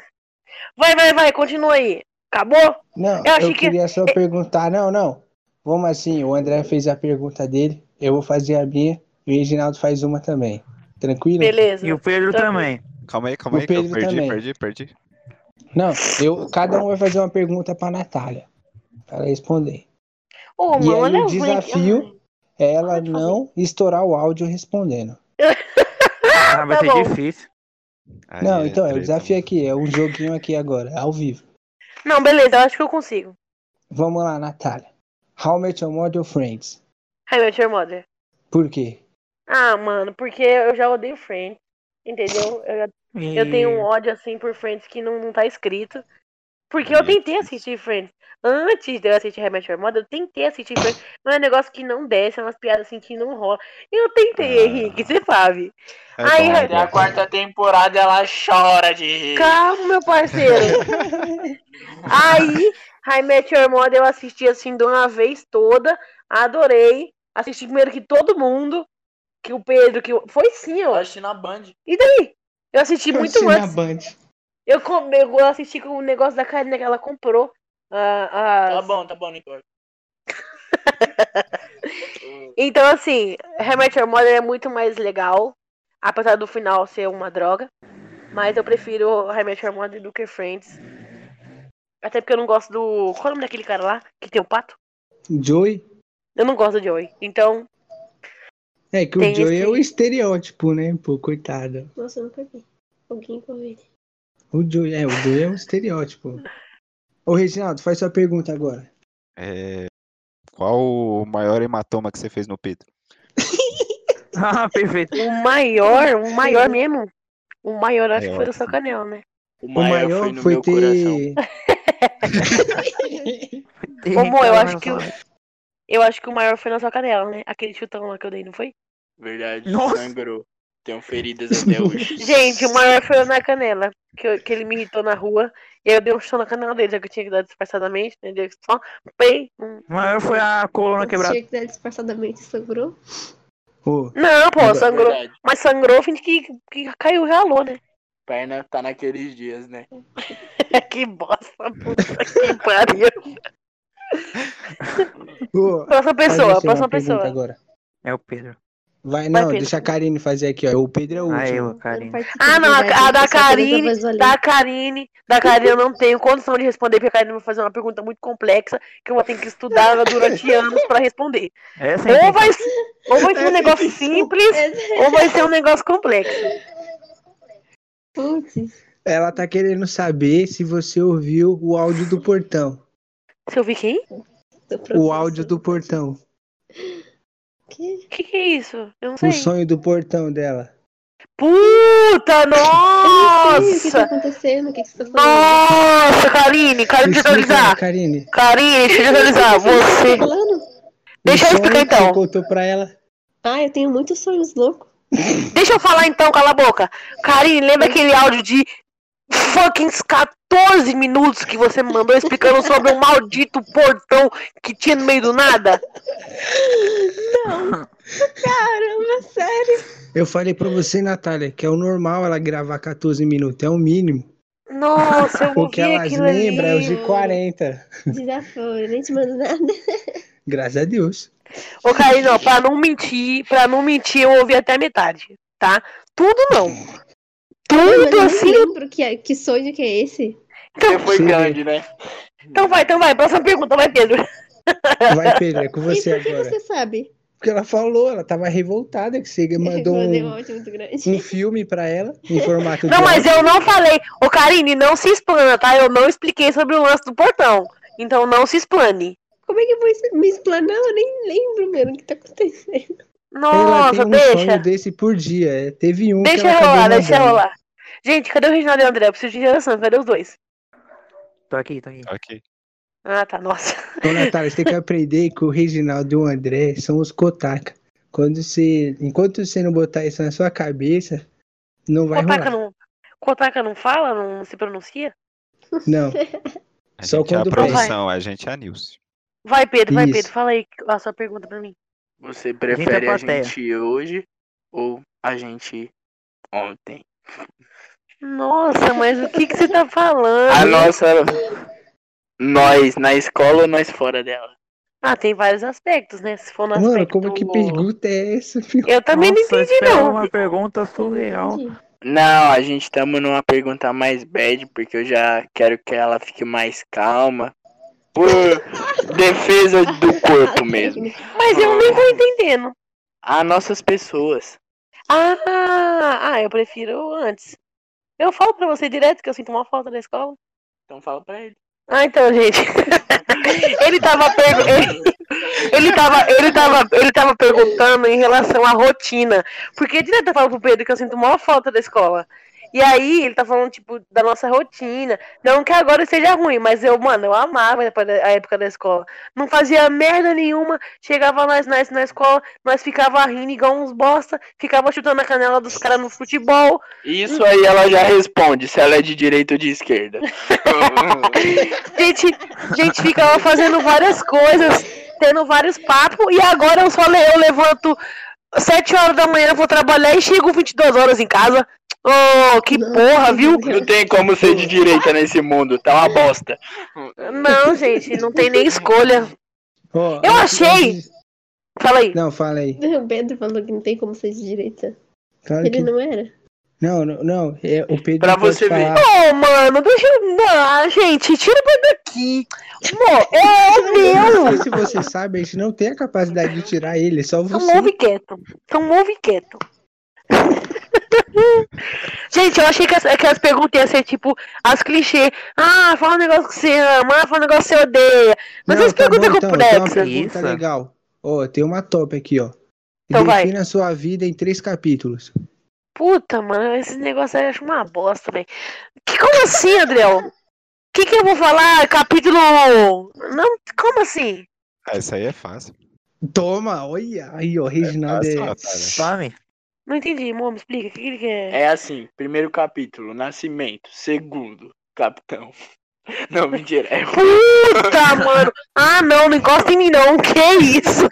Vai, vai, vai, continua aí. Acabou? Não, Eu eu, achei que- queria só perguntar. Não, não. Vamos assim, o André fez a pergunta dele, eu vou fazer a minha e o Reginaldo faz uma também. Tranquilo? Beleza. E o Pedro Tá. também. Calma aí, calma O aí, que eu Pedro perdi, também. perdi, perdi. Não, eu, cada um vai fazer uma pergunta pra Natália. Pra ela responder. Ô, E mano, aí o desafio é ela fazer. não estourar o áudio respondendo. Ah, vai Tá ser bom. difícil. Aí não, então, é o desafio aqui, é um joguinho aqui agora, ao vivo. Não, beleza, eu acho que eu consigo. Vamos lá, Natália. How Met Your Mother Friends? Hi, Met Your Mother. Por quê? Ah, mano, porque eu já odeio Friends. Entendeu? Eu, já- eu tenho um ódio assim por Friends que não, não tá escrito. Porque eu tentei assistir Friends. Antes de eu assistir Your Mother, eu tentei assistir Friends. Mas é um negócio que não desce, é umas piadas assim que não rola. Eu tentei, Ah. Henrique, você sabe. É Aí, bom, Até é a bom. quarta temporada ela chora de rir. Calma, meu parceiro. Aí, I Met Your Mother eu assisti assim de uma vez toda. Adorei. Assisti primeiro que todo mundo. Que o Pedro, que foi sim, Eu ó. assisti na Band. E daí? Eu assisti muito Assisti na antes. Band. Eu, com- eu assisti com o negócio da Karina que ela comprou. Ah, Tá bom, tá bom, Nicole. Então, assim, Met Your Mother é muito mais legal. Apesar do final ser uma droga. Mas eu prefiro Met Your Mother do que Friends. Até porque eu não gosto do. Qual é o nome daquele cara lá? Que tem o pato? Joey? Eu não gosto do Joey. Então, É que o Joey esse- é o estereótipo, né? Pô, coitado. Nossa, eu nunca vi. Alguém com ele. O Joey, é, o Joey é um estereótipo. Ô, Reginaldo, faz sua pergunta agora. É, Qual o maior hematoma que você fez no Pedro? Ah, perfeito. o maior, o maior mesmo. O maior acho que Maior, foi do sim. Sacanel, né? O O maior, maior foi no foi meu coração. ter. Ô, Mo, eu acho que o- Eu acho que o maior foi na sua canela, né? Aquele chutão lá que eu dei, não foi? Verdade, Nossa. sangrou. Tenho feridas até hoje. Gente, o maior foi na canela. Que, eu- que ele me irritou na rua. E aí eu dei um chutão na canela dele, já que eu tinha que dar disfarçadamente, né? Deu só pei. hum. O maior foi a coluna quebrada. Tinha que dar disfarçadamente sangrou. Não, pô, sangrou. Verdade. Mas sangrou, finge que, que caiu, ralou, né? Perna tá naqueles dias, né? que bosta, puta que pariu. Próxima pessoa, próxima pessoa. agora. É o Pedro. Vai, Vai, não, Pedro. deixa a Karine fazer aqui, ó. O Pedro é o Ah, eu, último. Karine. Ah, não, a, a da Karine, da Karine, da Karine eu não tenho condição de responder, porque a Karine vai fazer uma pergunta muito complexa, que eu vou ter que estudar durante anos pra responder. Essa é Ou vai, ou vai ser um negócio simples, ou vai ser um negócio complexo. Putz. Ela tá querendo saber se você ouviu o áudio do portão. Você ouviu quem? O áudio do portão. Que? O que, que é isso? Eu não sei. O sonho do portão dela. Puta, Eu não sei o que tá nossa! acontecendo, o que, que você tá falando? Nossa, Karine, eu Explica, analisar. Karine. Karine, deixa eu analisar. Você tá falando? Deixa eu explicar que Você então. contou pra ela. Ah, eu tenho muitos sonhos loucos. Deixa eu falar então, cala a boca. Karine, lembra aquele áudio de fucking 14 minutos que você me mandou explicando sobre o maldito portão que tinha no meio do nada? Caramba, sério. Eu falei pra você, Natália, que é o normal ela gravar 14 minutos. É o mínimo. Nossa, eu O que elas lembram é os de 40. Desafio, eu nem te mando nada. Graças a Deus. Ô, Karine, ó, pra não mentir, pra não mentir, eu ouvi até metade, tá? Tudo não. Tudo eu assim. nem lembro que, é- que sonho que é esse. Você foi Sim. grande, né? Então vai, então vai. Próxima pergunta, vai, Pedro. Vai, Pedro, é com você e por que agora. você sabe? Porque ela falou, ela tava revoltada que você mandou Eu um um, filme pra ela em formato de Não, mas eu não falei. Ô, Karine, não se explana, tá? Eu não expliquei sobre o lance do portão. Então não se explane. Como é que eu vou me explanar? Eu nem lembro, mano, o que tá acontecendo. Ela Nossa, tem um deixa. sonho desse por dia. é. Teve um que Deixa ela rolar, deixa rolar. Gente, cadê o Reginaldo e o André? Eu preciso de geração, cadê os dois? Tô aqui, tô aqui. Ok. Ah, tá, nossa. Ô, Natália, você tem que aprender que o Reginaldo e o André são os Kotaka. Quando você, enquanto você não botar isso na sua cabeça, não vai Kotaka rolar. não, Kotaka não fala, não se pronuncia? Não. A Só gente é a quando produção, a gente é a Nilce. Vai, Pedro, vai, Isso. Pedro. Fala aí a sua pergunta pra mim. Você prefere a plateia. gente hoje ou a gente ontem? Nossa, mas o que, que você tá falando? A nossa. Nós na escola ou nós fora dela? Ah, tem vários aspectos, né? Se for no Mano, aspecto. como que pergunta é essa, filho? Eu também não Nossa, entendi, isso é não. uma pergunta surreal. Não, a gente estamos numa pergunta mais bad, porque eu já quero que ela fique mais calma. Por defesa do corpo mesmo. Mas eu nem tô entendendo. As nossas pessoas. Ah, ah, eu prefiro antes. Eu falo pra você direto que eu sinto uma falta da escola. Então fala pra ele. Ah, então, gente. ele tava pergu- ele, ele tava, ele tava, ele tava perguntando em relação à rotina. Porque direto eu falo pro Pedro que eu sinto maior falta da escola. E aí, ele tá falando, tipo, da nossa rotina. Não que agora seja ruim, mas eu, mano, eu amava a época da escola. Não fazia merda nenhuma. Chegava nós, nós na escola, nós ficava rindo igual uns bosta. Ficava chutando a canela dos caras no futebol. Isso aí ela já responde, se ela é de direita ou de esquerda. gente, gente ficava fazendo várias coisas, tendo vários papos, e agora eu só eu levanto 7 horas da manhã, vou trabalhar e chego 22 horas em casa. Oh, que porra, viu? Não tem como ser de direita nesse mundo, tá uma bosta. Não, gente, não tem nem escolha. Ó, Eu achei. Fala aí. Não, fala aí. O Pedro falou que não tem como ser de direita. Claro Ele que... não era. Não, não, não. É, o Pedro Pra você ver. falar. Ô, mano, deixa eu. Não, gente, tira o Pedro daqui. Amor, é o Não meu. sei se você sabe, a gente não tem a capacidade de tirar ele, é só Então você. move quieto. Então move quieto. Gente, eu achei que as, que as perguntas iam ser tipo as clichês. Ah, fala um negócio que você ama, ah, fala um negócio que você odeia. Mas Não, as tá perguntas bom, então, tem uma complexas. pergunta Isso. legal. Ó, tem uma top aqui, ó. Então vai. Defina a sua vida em três capítulos. Puta, mano, esses negócios aí eu acho uma bosta, velho. Como assim, Adriel? O que, que eu vou falar? Capítulo. Não, como assim? Ah, isso aí é fácil. Toma, olha. Aí, ó, Reginaldo fácil, é. Natália. Não entendi, amor, me explica. O que, que ele quer? É assim, primeiro capítulo, nascimento. Segundo, capitão. Não, mentira. É Puta, mano. Ah, não, não encosta em mim, não. Que isso?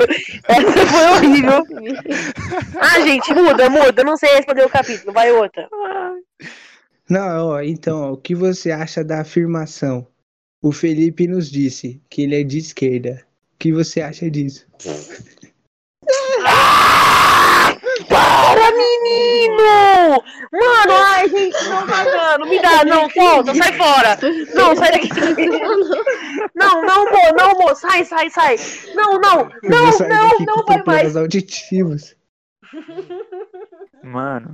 Essa foi horrível. Ah, gente, muda, muda. Eu não sei responder o capítulo. Vai outra. Não, ó, então, ó, o que você acha da afirmação? O Felipe nos disse que ele é de esquerda. O que você acha disso? Para, menino! Mano, ai, gente, não tá dando. Me dá, não, volta, sai fora. Não, sai daqui. Não, não, amor, não, amor. Sai, sai, sai. Não, não, não, não, não vai mais. auditivos. Mano.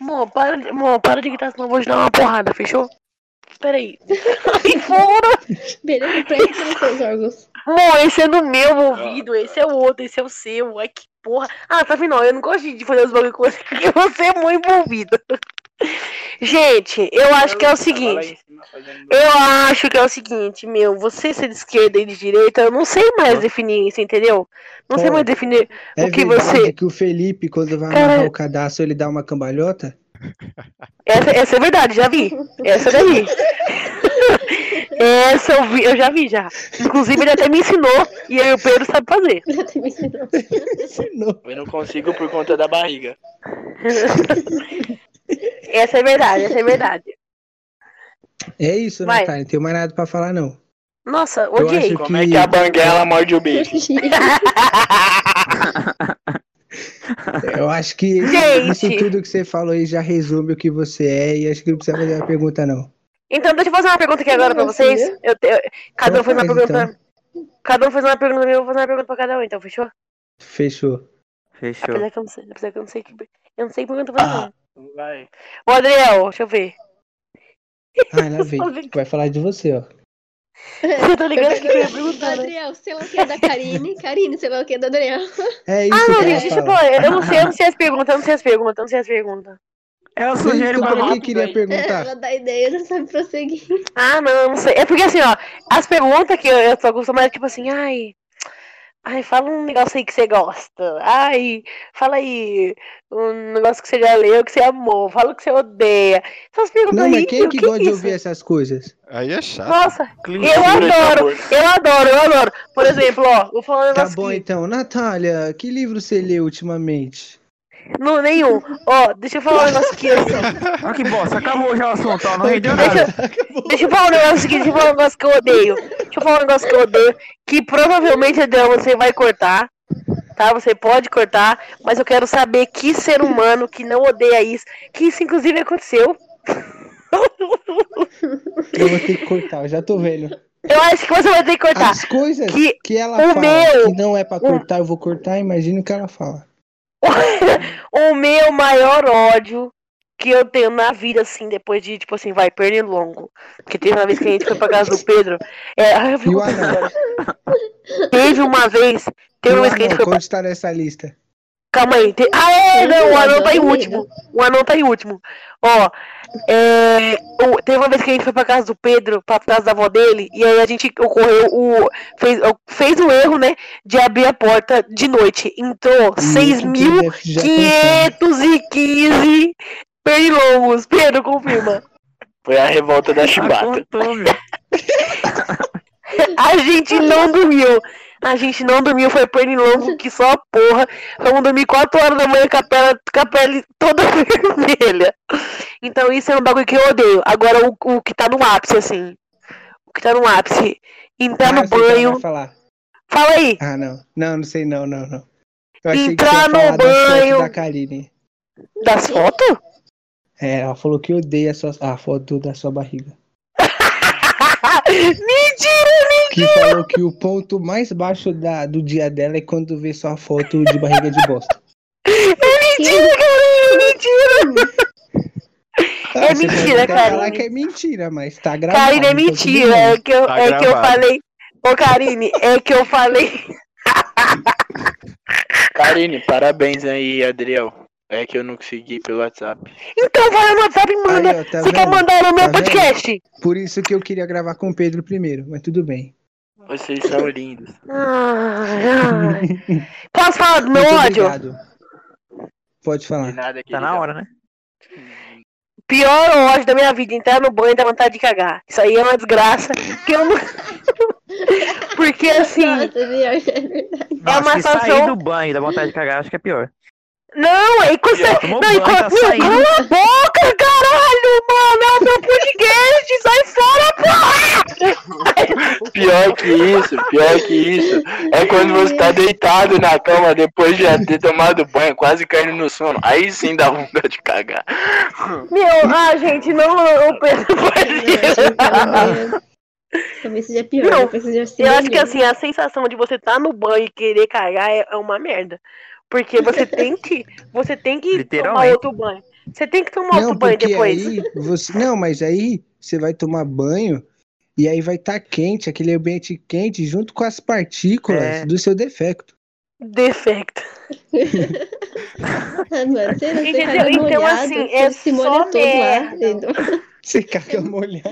Amor, para, de- amor, para de gritar, senão eu vou te dar uma porrada, fechou? Peraí. Sai fora. Beleza, nos seus órgãos. Amor, esse é no meu ouvido, esse é o outro, esse é o seu. Ai, que porra. Ah, tá vendo? Eu não gosto de fazer os bagulho com você, porque você é muito envolvido. Gente, eu acho que é o seguinte. Eu acho que é o seguinte, meu, você ser de esquerda e de direita, eu não sei mais definir isso, entendeu? Não sei Ó, mais definir É o que você. que o Felipe, quando vai Cara- amarrar o cadastro, ele dá uma cambalhota? Essa, essa é verdade, já vi. Essa daí. Essa eu, vi, eu já vi já. Inclusive ele até me ensinou e aí o Pedro sabe fazer. Já tem me. Ensinou. Eu não consigo por conta da barriga. Essa é verdade, essa é verdade. É isso, Vai. Natália, não tenho mais nada pra falar, não. Nossa, Eu odiei. Como é que a banguela morde o bicho? Eu acho que Gente. isso tudo que você falou aí já resume o que você é e acho que não precisa fazer uma pergunta, não. Então, deixa eu fazer uma pergunta aqui agora pra vocês. Eu, eu- cada um fez uma faz, pergunta. Cada um fez uma pergunta pra mim, eu vou fazer uma pergunta pra cada um, então, fechou? Fechou. Fechou. Apesar que eu não sei, apesar que eu não sei que. Eu não sei que pergunta fazer, não. Vai. Ô, Adriel, deixa eu ver. Ah, lá vem. Vai falar de você, ó. Você tá ligado que eu ia perguntar, né? Adriel, sei lá o que é da Karine. Karine, sei lá o que é da Adriel. É isso Ah, não, gente, deixa eu fala. falar. Eu não sei, eu não sei as perguntas, eu não sei as perguntas, eu não sei as perguntas. Você sugiro uma que queria aí. perguntar? Ela dá ideia, já sabe prosseguir. Ah, não, eu não sei. É porque assim, ó, as perguntas que eu, eu tô acostumada, tipo assim, ai. Ai, fala um negócio aí que você gosta. Ai, fala aí um negócio que você já leu, que você amou. Fala o que você odeia. Essas perguntas Não, aí, mas quem meu, que que gosta de isso? ouvir essas coisas? Aí é chato. Nossa, eu adoro, eu adoro, eu adoro. Por exemplo, ó, vou falar um Tá bom aqui. então. Natália, que livro você leu ultimamente? Não, nenhum. Ó, deixa eu falar um negócio aqui. assim. Ah, que bosta, acabou já o assunto, ó, não rendeu Deixa, nada. deixa eu falar um negócio aqui, deixa eu falar um negócio que eu odeio. Deixa eu falar um negócio que eu odeio. Que provavelmente, Adriano, você vai cortar. Tá? Você pode cortar. Mas eu quero saber que ser humano que não odeia isso. Que isso, inclusive, aconteceu. Eu vou ter que cortar, eu já tô vendo. Eu acho que você vai ter que cortar. As coisas Que que ela o fala meu- que não é pra cortar, eu vou cortar, imagina o que ela fala. O meu maior ódio que eu tenho na vida, assim, depois de, tipo assim, vai, pernilongo. Porque teve uma vez que a gente foi pra casa do Pedro. É, ai, eu fico? Teve uma vez. Teve uma vez que a gente foi pra... onde tá nessa lista? Calma aí. te- Ah, é, não, o não, anão tá em último. O anão tá em último. Ó, é, o- teve uma vez que a gente foi pra casa do Pedro, pra casa da avó dele, e aí a gente ocorreu o. Fez, fez o erro, né? De abrir a porta de noite. Entrou Muito que deve já pensando. 6.515 pernilongos. Pedro, confirma. Foi a revolta da chibata. A gente não dormiu. A gente não dormiu, foi pernilongo que só a porra. Vamos dormir 4 horas da manhã com a pele, com a pele toda vermelha. Então isso é um bagulho que eu odeio. Agora o, o que tá no ápice, assim. O que tá no ápice. Entrar Ah, no eu sei o que ela banho. falar. Fala aí. Ah, não. Não, não sei não, não, não. Eu Entrar no banho. da Karine. Das fotos? É, ela falou que odeia a, sua, a foto da sua barriga. Mentira, Que falou que o ponto mais baixo da, do dia dela é quando vê sua foto de barriga de bosta. mentira, cara. Mentira. Ah, É mentira, Karine. falar que é mentira, mas tá gravado. Karine, é então mentira. É que eu, Tá é que eu falei. Ô, Karine, é que eu falei. Karine, parabéns aí, Adriel. É que eu não consegui pelo WhatsApp. Então vai no WhatsApp e manda. Aí, ó, tá Você quer vendo? mandar no meu Tá vendo? podcast? Por isso que eu queria gravar com o Pedro primeiro, mas tudo bem. Vocês são lindos. Ai, ai. Posso falar do meu Muito ódio? obrigado. Pode De falar. nada, Tá na hora, né? Pior ódio da minha vida, entrar no banho e dar vontade de cagar. Isso aí é uma desgraça. Que eu não... Porque assim, Nossa, é. É Acho uma que sair situação- do banho e dar vontade de cagar, acho que é pior. Não, aí quando você. Não, e quando. tá saindo. cala a boca, caralho, mano! É o meu podcast, sai fora, porra! Pior que isso, pior que isso. É quando você tá deitado na cama depois de já ter tomado banho, quase caindo no sono. Aí sim dá vontade de cagar. Meu, ah, gente, não, o Pedro pode. Talvez seja pior, Não, seja. Eu acho que assim, a sensação de você estar no banho e querer cagar é, é uma merda. Porque você tem que. Você tem que tomar outro banho. Você tem que tomar Não, outro banho depois. aí você. Não, mas aí você vai tomar banho e aí vai estar quente, aquele ambiente quente, junto com as partículas É. do seu defecto. Defecto. Ah, mano, você não Entendeu? Então, molhado, assim, é se molha só todo merda. Você caga molhado.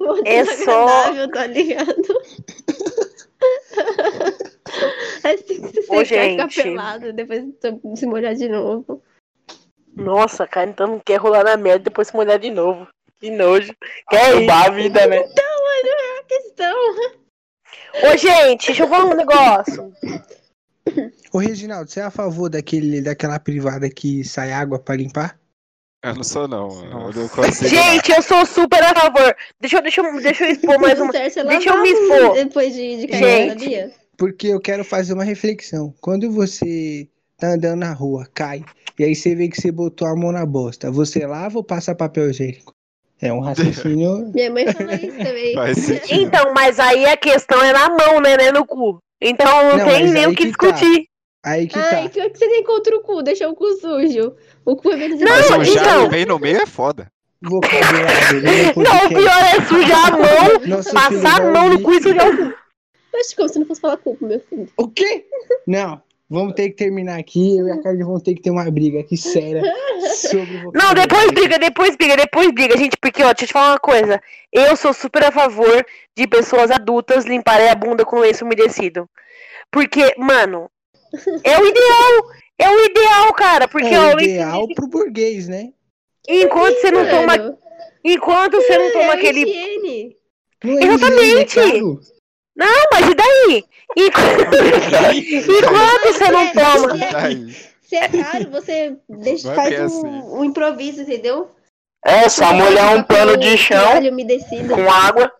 muito É só- tá ligado? Assim que você Ô, ficar gente. pelado, depois se molhar de novo. Nossa, cara, então não quer rolar na merda e depois se molhar de novo. Que nojo. Quer? Roubar a vida, né? A questão. Ô, gente, deixa eu falar um negócio. Ô, Reginaldo, você é a favor daquele, daquela privada que sai água pra limpar? Eu não sou, não. Eu não consigo. Gente, eu sou super a favor. Deixa, eu- deixa, eu- deixa eu expor mais uma. deixa eu me expor. Depois de, de cair, Gente. Porque eu quero fazer uma reflexão. Quando você tá andando na rua, cai, e aí você vê que você botou a mão na bosta, você lava ou passa papel higiênico? É um raciocínio. Minha mãe fala isso também. Então, mas aí a questão é na mão, né? Né no cu. Então não, Não, tem nem o que que tá. discutir. Aí que Ai, tá. que, que você tem contra o cu? Deixa o cu sujo. O cu é menos Não, Mas importante. o então- vem no meio é foda. Vocabulário. né, Não, o pior é sujar a mão, Nosso passar a mão no cu e sujar o cu. Acho como se não fosse falar cu pro meu filho. O quê? Não. vamos ter que terminar aqui. Eu e a Carly vamos ter que ter uma briga aqui séria sobre Não, depois briga, depois briga, depois briga, gente, porque, ó, deixa eu te falar uma coisa. Eu sou super a favor de pessoas adultas limparem a bunda com lenço umedecido. Porque, mano, é o ideal. É o ideal, cara. Porque, É ó, o lenço ideal pro burguês, né? enquanto você não toma. Enquanto você não é toma a aquele. higiene. Não é Exatamente. É. Não, mas e daí? Enqu- Enquanto você não É, toma. Se é, se é caro, você deixa, Vai faz um, assim. um improviso, entendeu? É, só molhar um pano de chão com água.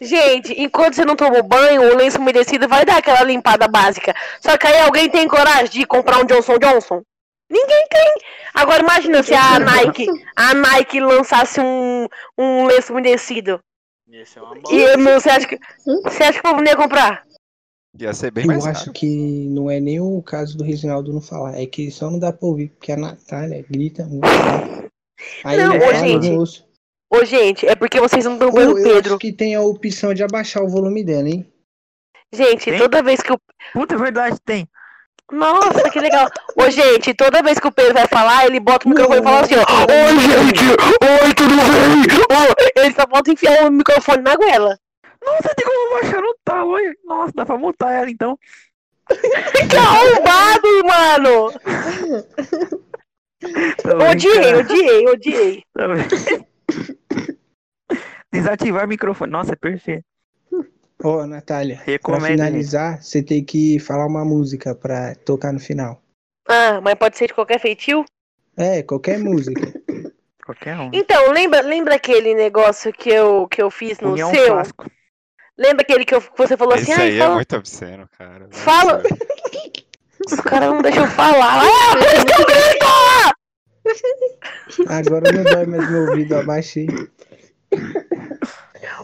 Gente, enquanto você não toma o banho, o lenço umedecido vai dar aquela limpada básica. Só que aí alguém tem coragem de comprar um Johnson Johnson? Ninguém tem. Agora imagina se a Nike, a Nike lançasse um, um lenço umedecido. Esse é uma E não- você acha que você acha que o povo não ia comprar? Ia ser bem Eu mais acho caro. que não é nem o caso do Reginaldo não falar, é que só não dá pra ouvir, porque a Natália grita muito. Aí Não, ele ô, fala, eu gente, não ouço. Ô, gente, é porque vocês não estão vendo o eu Pedro. acho que tem a opção de abaixar o volume dela, hein? Gente, Tem? toda vez que o. Puta, é verdade, tem. Nossa, que legal. Ô, gente, toda vez que o Pedro vai falar, ele bota o microfone e fala assim, ó. Oi, gente! Oi, tudo bem? Ele só falta enfiar o microfone na goela. Nossa, tem como baixar no tal, olha. Nossa, dá pra mutar ela então. Que arrombado, mano! Odiei, odiei, odiei. Desativar o microfone. Nossa, é perfeito. Ô, Natália, pra Recomendo. gente. finalizar, você tem que falar uma música pra tocar no final. Ah, mas pode ser de qualquer feitio? É, qualquer música. Qualquer um. Então, lembra, lembra aquele negócio que eu, que eu fiz no União seu? Clássico. Lembra aquele que, eu- que você falou assim, Esse ai, aí é fala... muito obsceno, cara. Fala- Os caras não deixam eu falar. Ah, por isso que eu grito! Agora não dói mais meu ouvido, abaixei.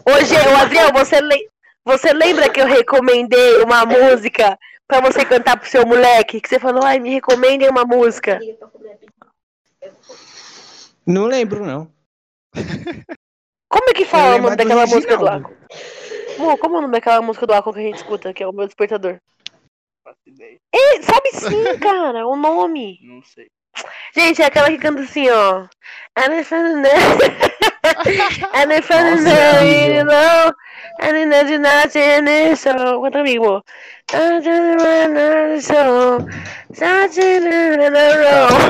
Hoje, ô Adriel, você, le- você lembra que eu recomendei uma música pra você cantar pro seu moleque? Que você falou, ai, me recomendem uma música. Não lembro, não. Como é que fala o nome daquela música do? Amor, como é o nome daquela música do Acon que a gente escuta, que é o meu despertador? Ei, sabe sim, cara, o nome. Não sei. Gente, é aquela que canta assim, ó. And if é you know, and if I not in it, so. Canta amigo. Tá,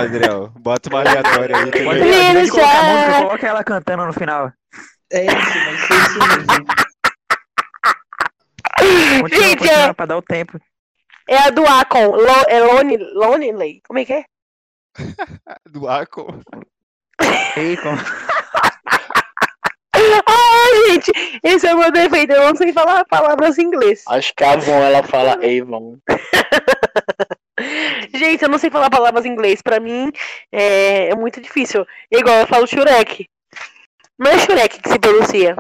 Adriel, bota uma aleatória aí. Pode também. ir, em vez de colocar a Lisa. música, coloca ela cantando no final. É isso, vai ser isso mesmo. Continua, Gente, continua, é- pra dar o tempo. É a do Acon. Lo, é Lonely, Lonely. Como é que é? Do Acon. Como... Ai, gente, esse é o meu defeito. Eu não sei falar palavras em inglês. Acho que a Avon ela fala Avon. Gente, eu não sei falar palavras em inglês. Pra mim é, é muito difícil. É igual eu falo Shurek. Não é Shurek que se pronuncia.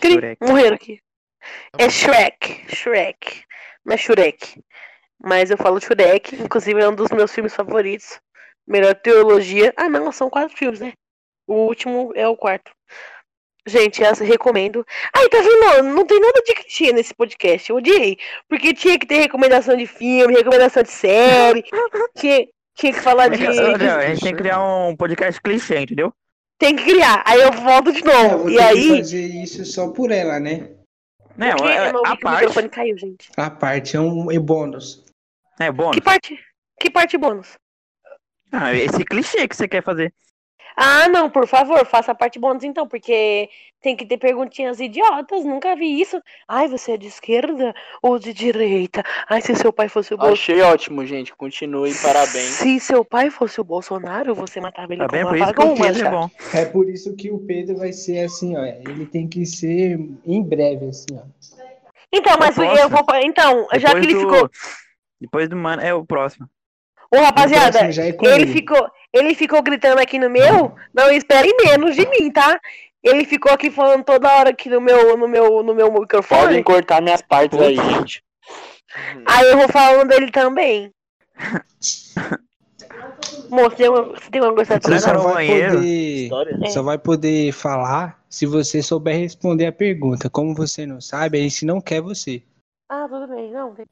Cri, Shurek. Morreram aqui. É Shrek. Shrek. Não é Shurek. Mas eu falo Shurek. Inclusive é um dos meus filmes favoritos. Melhor teologia. Ah, não, são quatro filmes, né? O último é o quarto. Gente, eu recomendo. Ai, tá vendo? Não tem nada de clichê nesse podcast. Eu odiei. Porque tinha que ter recomendação de filme, recomendação de série. tinha, tinha que falar de. Olha, a gente tem que criar um podcast clichê, entendeu? Tem que criar. Aí eu volto de Eu novo. vou e ter que aí. fazer isso só por ela, né? Não, Porque é, eu não a parte. microfone caiu, gente. A parte é um é bônus. É bom. Que parte? Que parte bônus? Ah, esse clichê que você quer fazer. Ah, não, por favor, faça a parte bônus então, porque tem que ter perguntinhas idiotas, nunca vi isso. Ai, você é de esquerda ou de direita? Ai, se seu pai fosse o Bolsonaro. Achei ótimo, gente. Continue, parabéns. Se seu pai fosse o Bolsonaro, você matava ele Tá com bem? uma Por isso que faca ou o uma Pedro é bom. É por isso que o Pedro vai ser assim, ó. Ele tem que ser em breve, assim, ó. Então, mas Eu eu vou. Então, já que Depois ele do- ficou. Depois do mano. É o próximo. Ô, rapaziada, próximo já é ele ficou, ele ficou gritando aqui no meu. Não esperem menos de mim, tá? Ele ficou aqui falando toda hora aqui no meu, no meu, no meu microfone. Podem cortar minhas partes aí, gente. Aí eu vou falando dele também. Moço, você tem uma coisa Você só vai poder. É. só vai poder falar se você souber responder a pergunta. Como você não sabe, a gente não quer você. Ah, tudo bem, não. tem-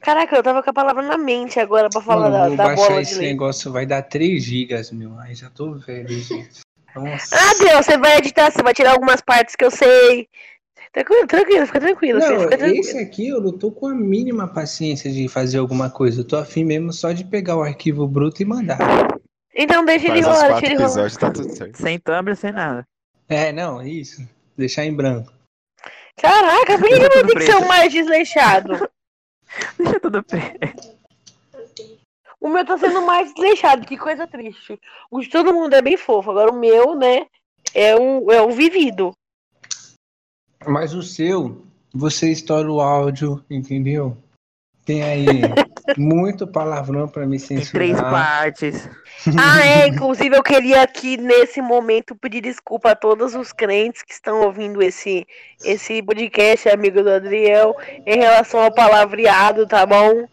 Caraca, eu tava com a palavra na mente agora pra falar Mano, da, vou da baixar bola de esse leite. negócio, vai dar 3 gigas, meu. Aí já tô velho, gente. Nossa. Ah, Deus, você vai editar, você vai tirar algumas partes que eu sei. Tranquilo, tranquilo, fica tranquilo. Não, fica tranquilo. esse aqui eu não tô com a mínima paciência de fazer alguma coisa. Eu tô afim mesmo só de pegar o arquivo bruto e mandar. Então deixa ele Faz rolar, deixa ele rolar. tá tudo certo. Sem thumb, sem nada. É, não, isso. Deixar em branco. Caraca, por que eu Tudo tenho que ser o mais desleixado? Deixa tudo preto. O meu tá sendo mais desleixado, que coisa triste. O de todo mundo é bem fofo, agora o meu, né, é o, é o vivido. Mas o seu, você estoura o áudio, entendeu? Tem aí muito palavrão pra me Em censurar. três partes. Ah, é, inclusive eu queria aqui nesse momento pedir desculpa a todos os crentes que estão ouvindo esse, esse podcast, amigo do Adriel, em relação ao palavreado, tá bom?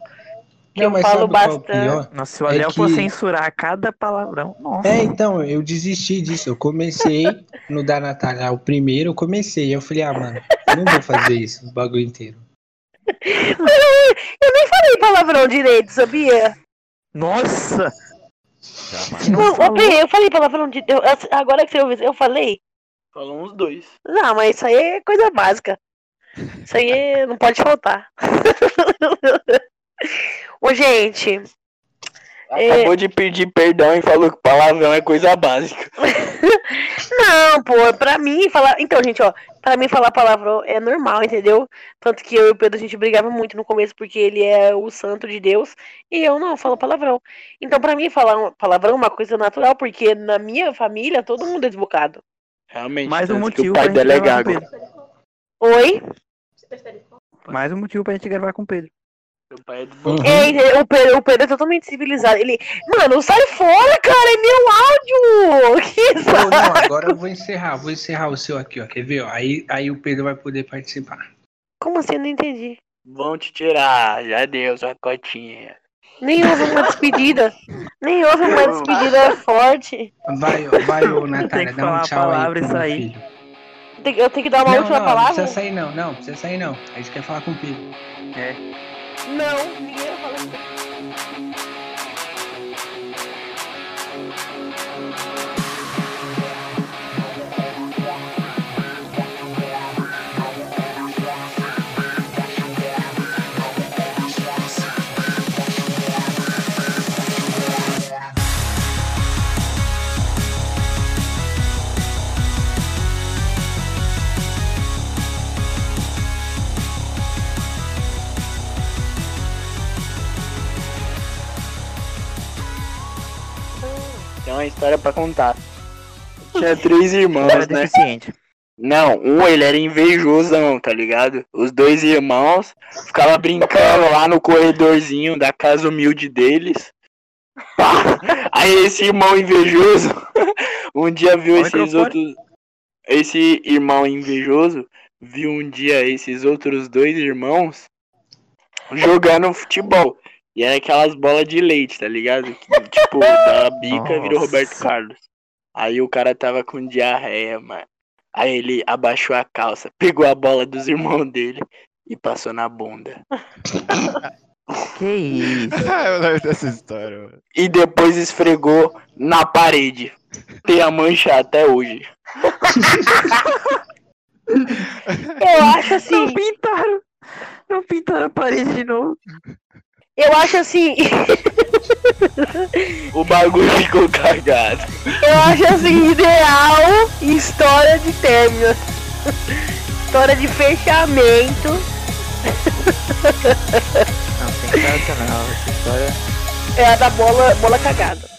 Que eu mas falo é bastante. pior? Nossa, se o É Adriel for que- censurar cada palavrão. Nossa. É, então, eu desisti disso. Eu comecei no da Natália, o primeiro, eu comecei. Eu falei, ah, mano, não vou fazer isso, o bagulho inteiro. Eu nem falei palavrão direito, sabia? Nossa! Jamais. Não, ô, Pê, eu falei palavrão direito. eu- Agora que você ouviu, eu falei. Falou uns dois. Não, mas isso aí é coisa básica. Isso aí é- não pode faltar. Ô, gente, É. Acabou de pedir perdão e falou que palavrão é coisa básica. não, pô, pra mim falar. Então, gente, ó, pra mim falar palavrão é normal, entendeu? Tanto que eu e o Pedro a gente brigava muito no começo porque ele é o santo de Deus e eu não falo palavrão. Então, pra mim falar um palavrão é uma coisa natural porque na minha família todo mundo é desbocado. Realmente. Mais um que motivo o pai dela é gago. Oi? Mais um motivo pra gente gravar com o Pedro. Meu pai é do Uhum. É, o, Pedro, o Pedro é totalmente civilizado. Ele. Mano, sai fora, cara! É meu áudio! Que saco! não, agora eu vou encerrar, vou encerrar o seu aqui, ó. Quer ver? Ó? Aí, aí o Pedro vai poder participar. Como assim? Eu não entendi. Vão te tirar, já deu sua cotinha. Nem houve uma despedida. Nem houve uma despedida forte. Vai, ó, vai, ô Natália, que dá um tchau aí palavra pro e meu sair. filho. Eu tenho que dar uma Não, última não, não palavra? precisa sair não, não, precisa sair não. A gente quer falar com o Pedro. Não, ninguém vai falar isso. Uma história pra contar. Tinha três irmãos, Era né? deficiente. Não, um ele era invejosão, tá ligado? Os dois irmãos ficavam brincando lá no corredorzinho da casa humilde deles. Pá. Aí esse irmão invejoso um dia viu esses outros. Esse irmão invejoso viu um dia esses outros dois irmãos jogando futebol. E era aquelas bolas de leite, tá ligado? Que, tipo, da bica virou Nossa. Roberto Carlos. Aí o cara tava com diarreia, mano. Aí ele abaixou a calça, pegou a bola dos irmãos dele e passou na bunda. Que isso? eu lembro dessa história, mano. E depois esfregou na parede. Tem a mancha até hoje. Eu acho Não assim. pintaram. Não pintaram a parede de novo. Eu acho assim. O bagulho ficou cagado. Eu acho assim, ideal história de término. História de fechamento. Não, sensacional. Essa história. É a da bola, bola cagada.